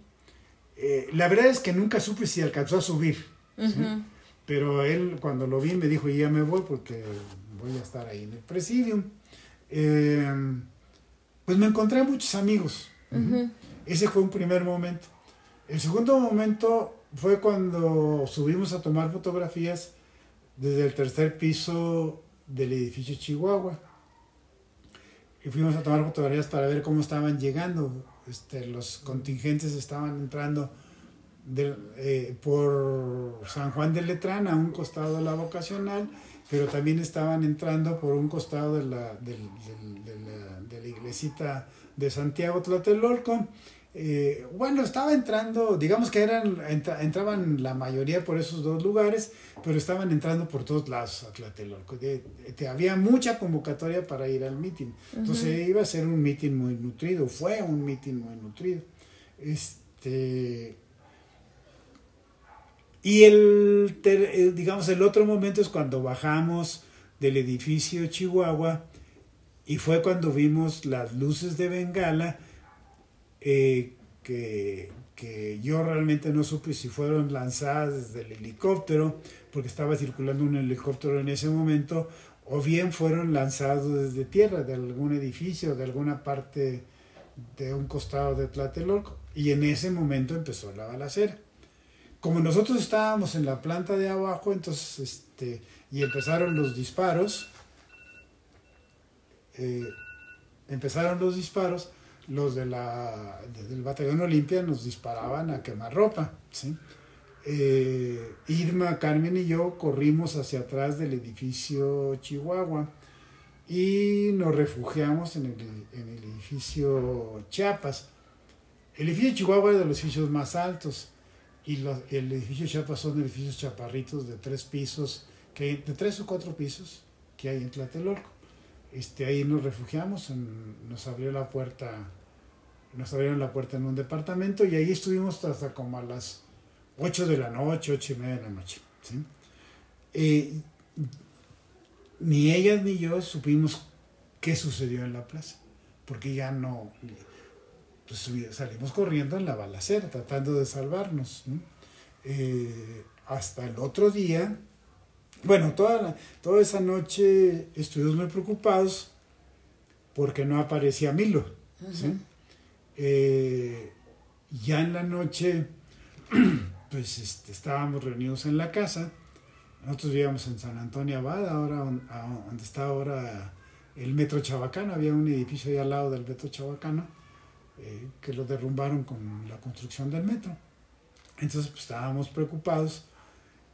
Eh, la verdad es que nunca supe si alcanzó a subir, pero él cuando lo vi me dijo, ya me voy porque voy a estar ahí en el presidium. Eh, pues me encontré muchos amigos. Ese fue un primer momento. El segundo momento fue cuando subimos a tomar fotografías desde el tercer piso del edificio Chihuahua. Y fuimos a tomar fotografías para ver cómo estaban llegando. Este, los contingentes estaban entrando eh, por San Juan de Letrán a un costado de la vocacional, pero también estaban entrando por un costado de la, de, la, iglesita de Santiago Tlatelolco eh, bueno, estaba entrando, digamos que eran, entraban la mayoría por esos dos lugares, pero estaban entrando por todos lados a Tlatelolco. había mucha convocatoria para ir al mitin. Entonces iba a ser un mitin muy nutrido, fue un mitin muy nutrido. Este, y el, digamos, el otro momento es cuando bajamos del edificio Chihuahua y fue cuando vimos las luces de Bengala eh, que, yo realmente no supe si fueron lanzadas desde el helicóptero, porque estaba circulando un helicóptero en ese momento, o bien fueron lanzados desde tierra, de algún edificio, de alguna parte de un costado de Tlatelolco. Y en ese momento empezó la balacera. Como nosotros estábamos en la planta de abajo, entonces, este, y empezaron los disparos, eh, empezaron los disparos, los de la, del batallón Olimpia nos disparaban a quemar ropa. ¿sí? Eh, Irma, Carmen y yo corrimos hacia atrás del edificio Chihuahua y nos refugiamos en el, edificio Chiapas. El edificio Chihuahua es de los edificios más altos y el edificio Chiapas son edificios chaparritos de tres pisos, que de tres o cuatro pisos que hay en Tlatelolco. Este, ahí nos refugiamos, nos abrió la puerta nos abrieron la puerta en un departamento y ahí estuvimos hasta como a las 8 de la noche, 8 y media de la noche. Eh, ni ellas ni yo supimos qué sucedió en la plaza, porque ya no, pues salimos corriendo en la balacera, tratando de salvarnos. Eh, hasta el otro día, bueno, toda, toda esa noche estuvimos muy preocupados porque no aparecía Milo. Eh, ya en la noche, pues este, estábamos reunidos en la casa. Nosotros vivíamos en San Antonio Abad, ahora donde está ahora el Metro Chabacano. Había un edificio ahí al lado del Metro Chabacano eh, que lo derrumbaron con la construcción del metro. Entonces pues, estábamos preocupados.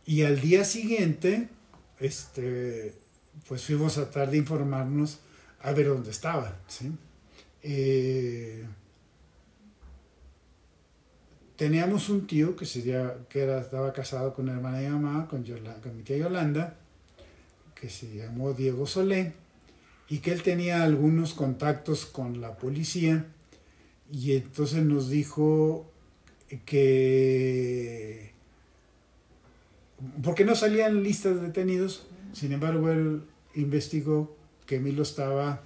Y al día siguiente, este, pues fuimos a tratar de informarnos a ver dónde estaba. ¿sí? Eh, teníamos un tío que, que era, estaba casado con una hermana de mamá, con, mi tía Yolanda, que se llamó Diego Solé, y que él tenía algunos contactos con la policía, y entonces nos dijo que... porque no salían listas de detenidos, sin embargo él investigó que Milo estaba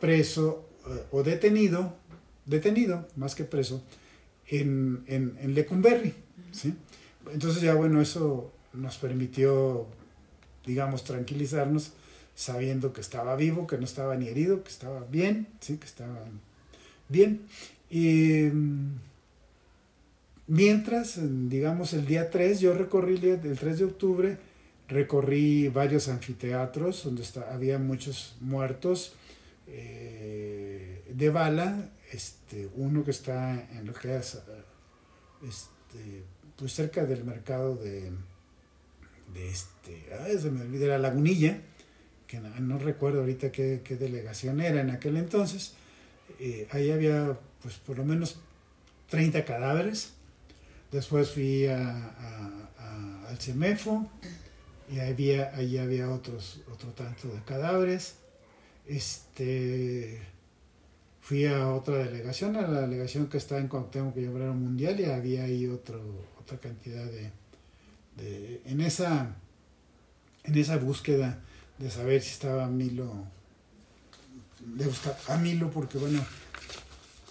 preso eh, o detenido, detenido más que preso, en, en, en Lecumberri. ¿sí? Entonces ya bueno, eso nos permitió, digamos, tranquilizarnos sabiendo que estaba vivo, que no estaba ni herido, que estaba bien, sí, que estaba bien. Y mm, mientras, digamos, el día 3, yo recorrí el, día, el 3 de octubre, recorrí varios anfiteatros donde había muchos muertos eh, de bala, este, uno que está en lo que es, este, pues cerca del mercado de, de este, ay, se me olvidó, la lagunilla, que no, recuerdo ahorita qué, delegación era en aquel entonces, eh, ahí había pues por lo menos 30 cadáveres, después fui a, al CEMEFO, y había, ahí había otros, otro tanto de cadáveres, este, fui a otra delegación, a la delegación que está en Cuauhtémoc que Obrero Mundial, y había ahí otro, otra cantidad de, de, en esa en esa búsqueda de saber si estaba Milo, de buscar a Milo, porque bueno,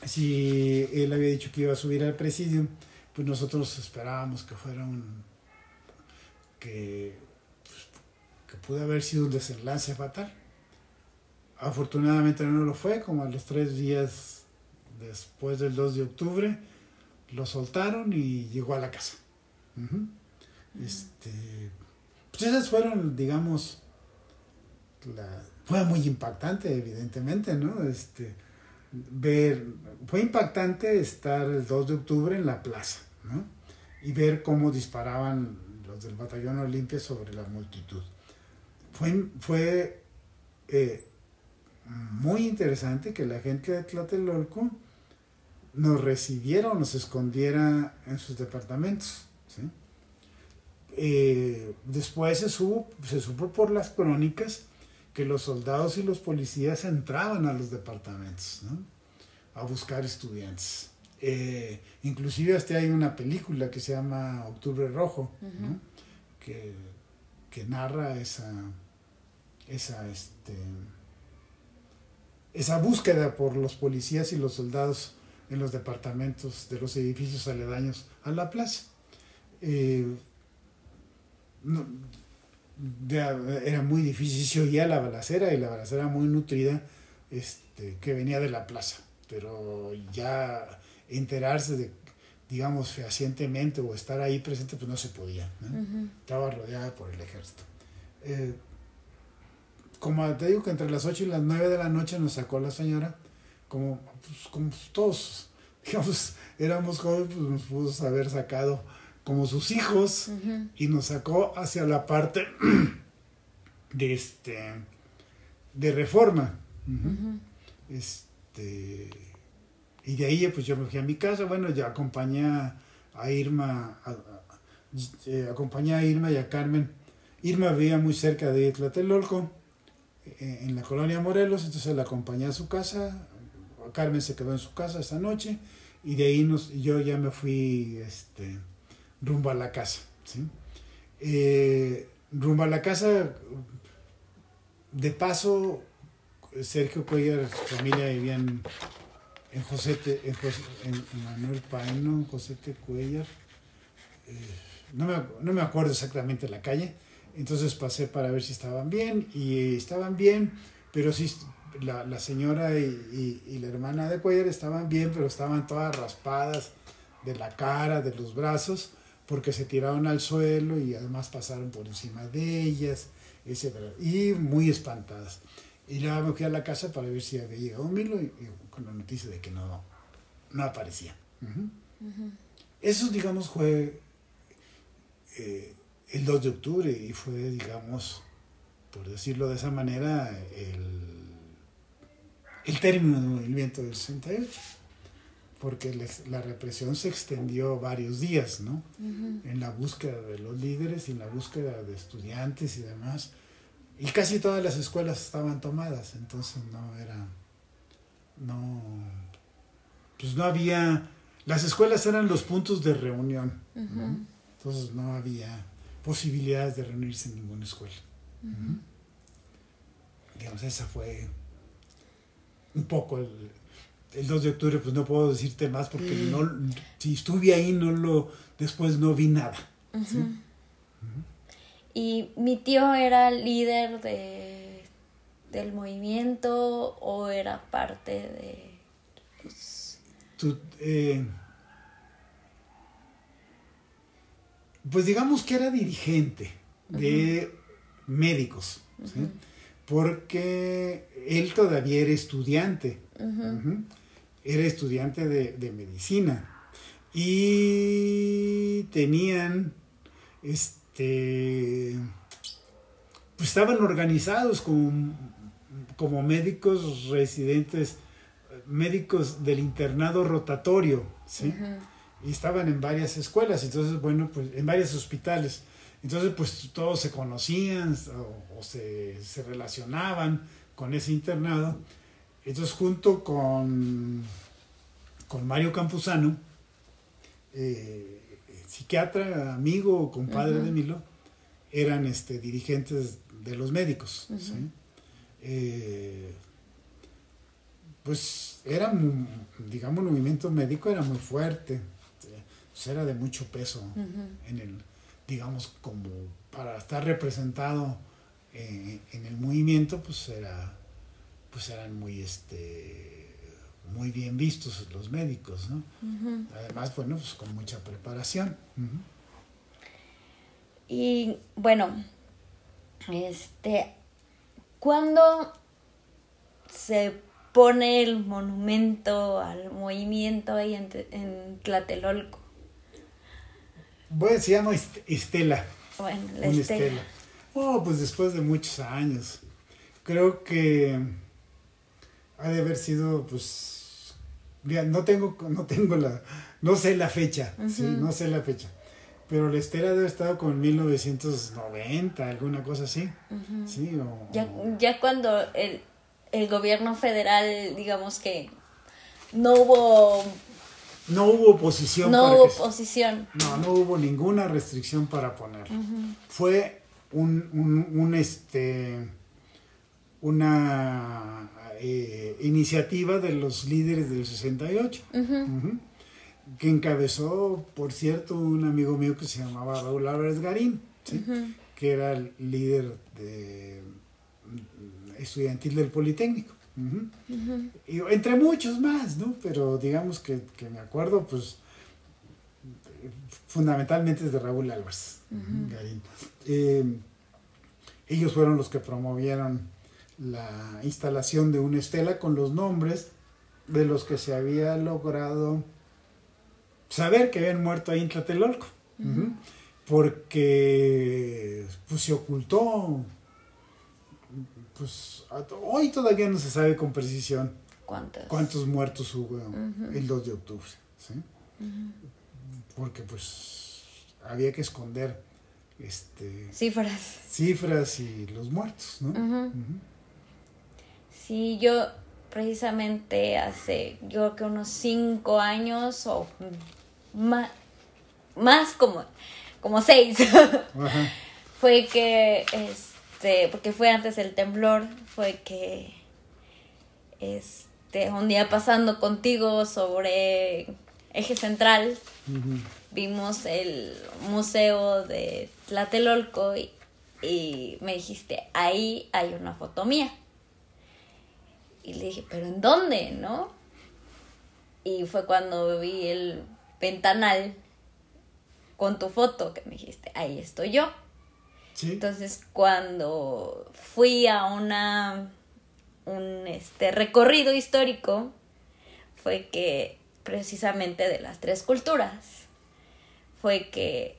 si él había dicho que iba a subir al presidio, pues nosotros esperábamos que fuera un, que, pues, que pudo haber sido un desenlace fatal. Afortunadamente no lo fue, como a los tres días después del 2 de octubre, lo soltaron y llegó a la casa. Este, pues esas fueron, digamos, fue muy impactante, evidentemente, ¿no? Este, ver, fue impactante estar el 2 de octubre en la plaza, ¿no? Y ver cómo disparaban los del batallón Olimpia sobre la multitud. Fue, fue eh, muy interesante que la gente de Tlatelolco nos recibiera o nos escondiera en sus departamentos. ¿sí? Eh, después se, se supo por las crónicas que los soldados y los policías entraban a los departamentos a buscar estudiantes. Eh, inclusive hasta hay una película que se llama Octubre Rojo, que, que, narra esa, esa, este, esa búsqueda por los policías y los soldados en los departamentos de los edificios aledaños a la plaza. Eh, era muy difícil, se oía la balacera y la balacera muy nutrida este, que venía de la plaza, pero ya enterarse de, digamos, fehacientemente o estar ahí presente, pues no se podía. Estaba rodeada por el ejército. Eh, como te digo que entre las 8 y las 9 de la noche nos sacó la señora, como, pues, como todos, digamos, éramos jóvenes, pues nos pudo haber sacado como sus hijos y nos sacó hacia la parte de este de reforma. Este y de ahí pues yo me fui a mi casa. Bueno ya acompañé a Irma eh, acompañé a Irma y a Carmen. Irma vivía muy cerca de Tlatelolco en la colonia Morelos entonces la acompañé a su casa Carmen se quedó en su casa esa noche y de ahí nos, yo ya me fui este rumbo a la casa. ¿sí? Eh, rumbo a la casa, de paso, Sergio Cuellar, su familia vivían en José, en, Manuel Paino, José Cuellar. Eh, no, me, no me acuerdo exactamente la calle. Entonces pasé para ver si estaban bien y estaban bien, pero sí, la, la señora y, y, la hermana de Cuellar estaban bien, pero estaban todas raspadas de la cara, de los brazos porque se tiraron al suelo y además pasaron por encima de ellas, etc. Y muy espantadas. Y luego me fui a la casa para ver si había llegado Milo y, con la noticia de que no, no aparecía. Eso, digamos, fue eh, el 2 de octubre y fue, digamos, por decirlo de esa manera, el, el término del movimiento del 68 porque la represión se extendió varios días, ¿no? En la búsqueda de los líderes y en la búsqueda de estudiantes y demás. Y casi todas las escuelas estaban tomadas, entonces no era, no, pues no había, las escuelas eran los puntos de reunión, entonces no había posibilidades de reunirse en ninguna escuela. Digamos, esa fue un poco el, el 2 de octubre, pues no puedo decirte más porque mm. no, si estuve ahí, no lo, después no vi nada. Y mi tío era líder de del movimiento o era parte de... Pues, eh, pues digamos que era dirigente de médicos, porque él todavía era estudiante, era estudiante de, medicina. Y tenían, este, pues estaban organizados como, como médicos residentes, médicos del internado rotatorio, ¿sí? Y estaban en varias escuelas, entonces, bueno, pues en varios hospitales. Entonces, pues todos se conocían o, se, relacionaban con ese internado. Entonces, junto con, con Mario Campuzano, eh, psiquiatra, amigo, compadre de Milo, eran este, dirigentes de los médicos. Eh, pues era, digamos, el movimiento médico era muy fuerte pues era de mucho peso en el, digamos, como para estar representado eh, en el movimiento, pues era, pues eran muy, este, muy bien vistos los médicos, ¿no? Además, bueno, pues con mucha preparación. Y bueno, este, ¿cuándo se pone el monumento al movimiento ahí en, en Tlatelolco? Bueno, se llama Estela. Bueno, la Estela. Oh, pues después de muchos años. Creo que ha de haber sido, pues, no tengo, no tengo la, no sé la fecha, sí, no sé la fecha. Pero la Estela debe haber estado como en 1990, alguna cosa así. Sí, o, ya, ya cuando el, el gobierno federal, digamos que no hubo no hubo oposición. No hubo oposición. No, no hubo ninguna restricción para poner. Fue un, un, este, una eh, iniciativa de los líderes del 68, que encabezó, por cierto, un amigo mío que se llamaba Raúl Álvarez Garín, que era el líder de, estudiantil del Politécnico y, entre muchos más, ¿no? Pero digamos que, me acuerdo, pues, fundamentalmente es de Raúl Álvarez, eh, ellos fueron los que promovieron la instalación de una estela con los nombres de los que se había logrado saber que habían muerto ahí en Tlatelolco. Porque pues, se ocultó pues hoy todavía no se sabe con precisión cuántos muertos hubo el 2 de octubre. ¿sí? Porque pues había que esconder este cifras. Cifras y los muertos, ¿no? Sí, yo precisamente hace, yo creo que unos cinco años o más, más como, como seis, fue que... Este, porque fue antes el temblor, fue que este, un día pasando contigo sobre eje central, vimos el museo de Tlatelolco y, me dijiste, ahí hay una foto mía. Y le dije, ¿pero en dónde? ¿No? Y fue cuando vi el ventanal con tu foto que me dijiste, ahí estoy yo. Entonces, cuando fui a una un este recorrido histórico, fue que precisamente de las tres culturas, fue que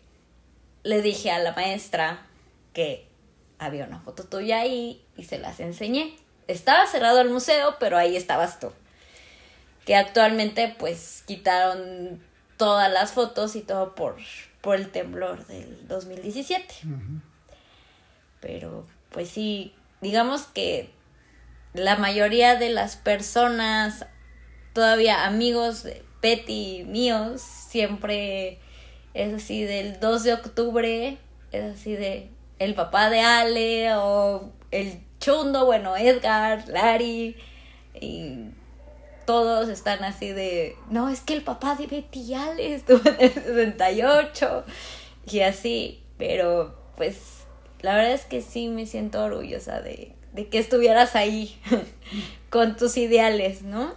le dije a la maestra que había una foto tuya ahí y se las enseñé. Estaba cerrado el museo, pero ahí estabas tú. Que actualmente pues quitaron todas las fotos y todo por, por el temblor del 2017 pero pues sí, digamos que la mayoría de las personas, todavía amigos de Petty míos, siempre es así del 2 de octubre, es así de el papá de Ale o el chundo, bueno, Edgar, Larry y todos están así de, no, es que el papá de Betty Ale estuvo en el 68 y así, pero pues la verdad es que sí me siento orgullosa de, de que estuvieras ahí con tus ideales, ¿no?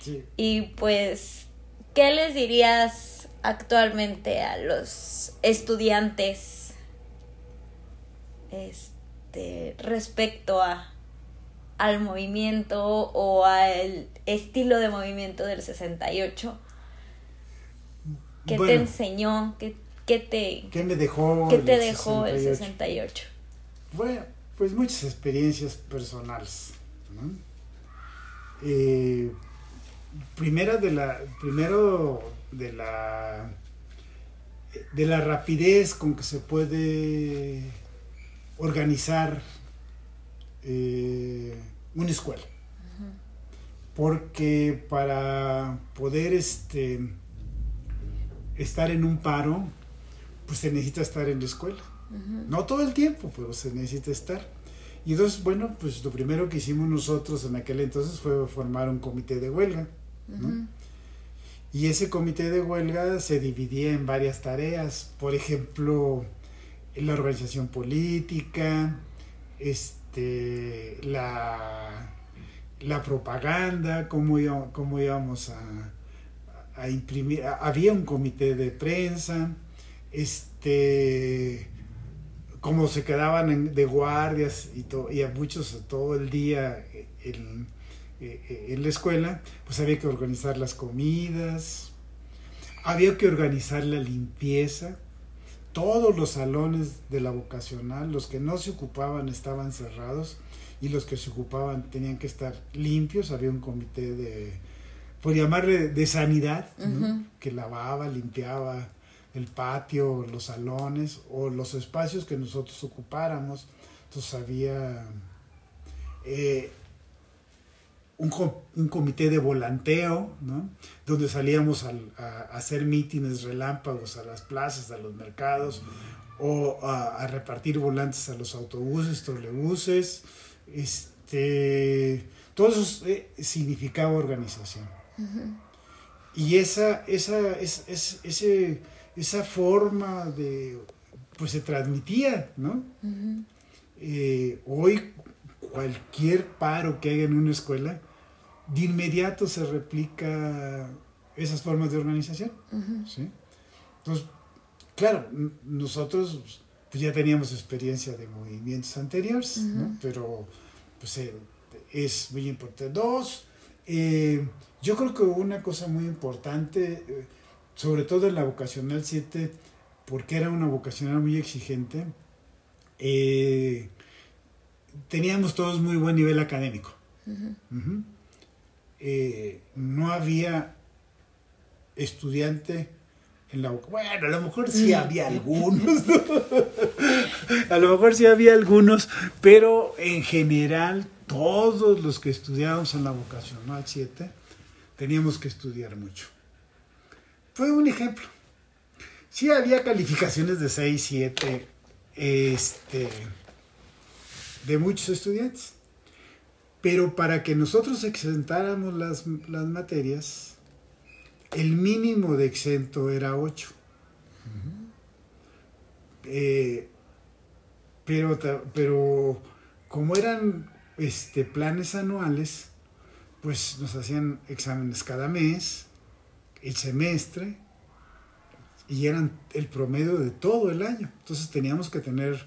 Sí. Y pues, ¿qué les dirías actualmente a los estudiantes este, respecto a al movimiento o al estilo de movimiento del 68? ¿Qué te enseñó? ¿Qué, qué te, ¿Qué me dejó? qué el te dejó el 68? 68? Bueno, pues muchas experiencias personales. ¿no? Eh, primera de la, primero de la, de la rapidez con que se puede organizar eh, una escuela. Porque para poder este, estar en un paro, pues se necesita estar en la escuela. No todo el tiempo, pero se necesita estar. Y entonces, bueno, pues lo primero que hicimos nosotros en aquel entonces fue formar un comité de huelga. ¿no? Y ese comité de huelga se dividía en varias tareas. Por ejemplo, la organización política, este, la, la propaganda, cómo, íbamos, cómo íbamos a, a imprimir. Había un comité de prensa, este como se quedaban en- de guardias y, to- y a muchos todo el día en, en la escuela, pues había que organizar las comidas, había que organizar la limpieza, todos los salones de la vocacional, los que no se ocupaban estaban cerrados y los que se ocupaban tenían que estar limpios, había un comité de, por llamarle de sanidad, que lavaba, limpiaba el patio, los salones o los espacios que nosotros ocupáramos. Entonces había eh, un, co- un comité de volanteo, ¿no? donde salíamos al- a, a hacer mítines relámpagos a las plazas, a los mercados, o a, a repartir volantes a los autobuses, trolebuses. Este, todo eso eh, significaba organización. Y esa, esa, es, es- ese, esa forma de, pues se transmitía, ¿no? Eh, hoy cualquier paro que haya en una escuela, de inmediato se replica esas formas de organización. ¿sí? Entonces, claro, nosotros pues, ya teníamos experiencia de movimientos anteriores, ¿no? Pero pues eh, es muy importante. Dos, eh, yo creo que una cosa muy importante, sobre todo en la vocacional 7, porque era una vocacional muy exigente, eh, teníamos todos muy buen nivel académico. Eh, no había estudiante en la bueno a lo mejor sí había algunos a lo mejor sí había algunos pero en general todos los que estudiábamos en la vocacional 7 teníamos que estudiar mucho fue un ejemplo sí había calificaciones de 6 7 este de muchos estudiantes pero para que nosotros exentáramos las, las materias, el mínimo de exento era 8. Eh, pero, pero como eran este, planes anuales, pues nos hacían exámenes cada mes, el semestre, y eran el promedio de todo el año. Entonces teníamos que tener,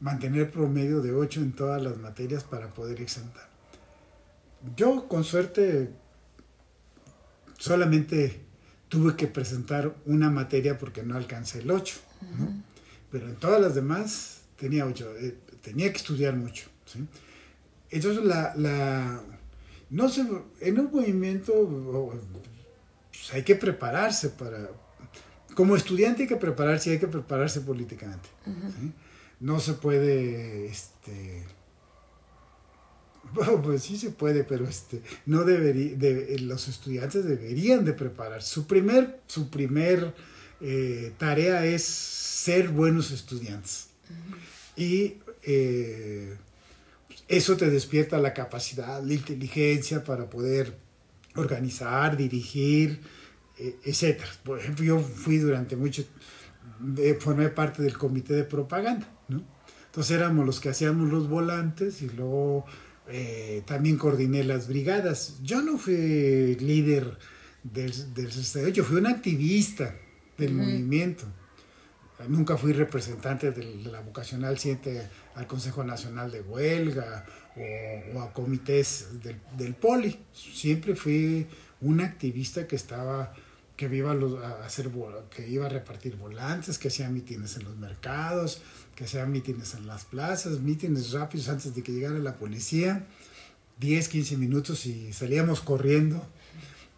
mantener promedio de 8 en todas las materias para poder exentar. Yo, con suerte, solamente tuve que presentar una materia porque no alcancé el 8, ¿no? Pero en todas las demás tenía 8, eh, tenía que estudiar mucho, ¿sí? Entonces, la, la- no sé, en un movimiento pues, hay que prepararse para, como estudiante hay que prepararse y hay que prepararse políticamente. ¿sí? No se puede, este, bueno, pues sí se puede, pero este, no debería, de- los estudiantes deberían de prepararse. Su primer, su primer eh, tarea es ser buenos estudiantes. Y eh, eso te despierta la capacidad, la inteligencia para poder organizar, dirigir, eh, etcétera. Por ejemplo, yo fui durante mucho, eh, formé parte del comité de propaganda, ¿no? Entonces éramos los que hacíamos los volantes y luego eh, también coordiné las brigadas. Yo no fui líder del, del 68, fui un activista del movimiento. Nunca fui representante de la vocacional 7 al Consejo Nacional de Huelga o, a comités del, del, Poli. Siempre fui un activista que estaba que iba a, hacer que iba a repartir volantes, que hacía mítines en los mercados, que hacía mítines en las plazas, mítines rápidos antes de que llegara la policía, 10, 15 minutos y salíamos corriendo.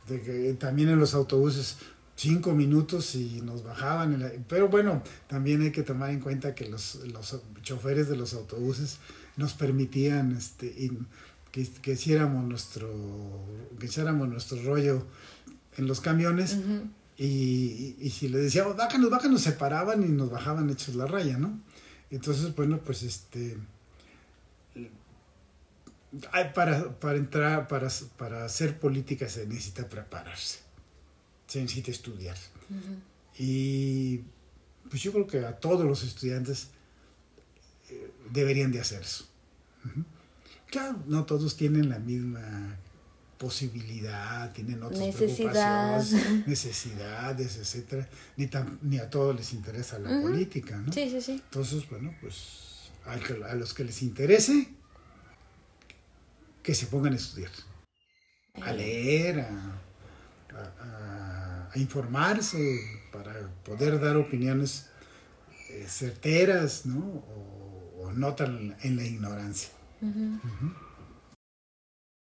De que, también en los autobuses 5 minutos y nos bajaban. pero bueno, también hay que tomar en cuenta que los, los choferes de los autobuses nos permitían este, que, que, hiciéramos nuestro, que hiciéramos nuestro rollo en los camiones. y, y, si le decíamos, bájanos, bájanos, se paraban y nos bajaban hechos la raya, ¿no? Entonces, bueno, pues este. Para, para entrar, para, para hacer política se necesita prepararse, se necesita estudiar. Y pues yo creo que a todos los estudiantes eh, deberían de hacer eso. Claro, no todos tienen la misma posibilidad, tienen otras Necesidad. preocupaciones, necesidades, etcétera, ni, ni a todos les interesa la política, ¿no? Sí, sí, sí. Entonces, bueno, pues a, los que les interese, que se pongan a estudiar, a leer, a, informarse, para poder dar opiniones eh, certeras, ¿no? O, no tan en la ignorancia. Uh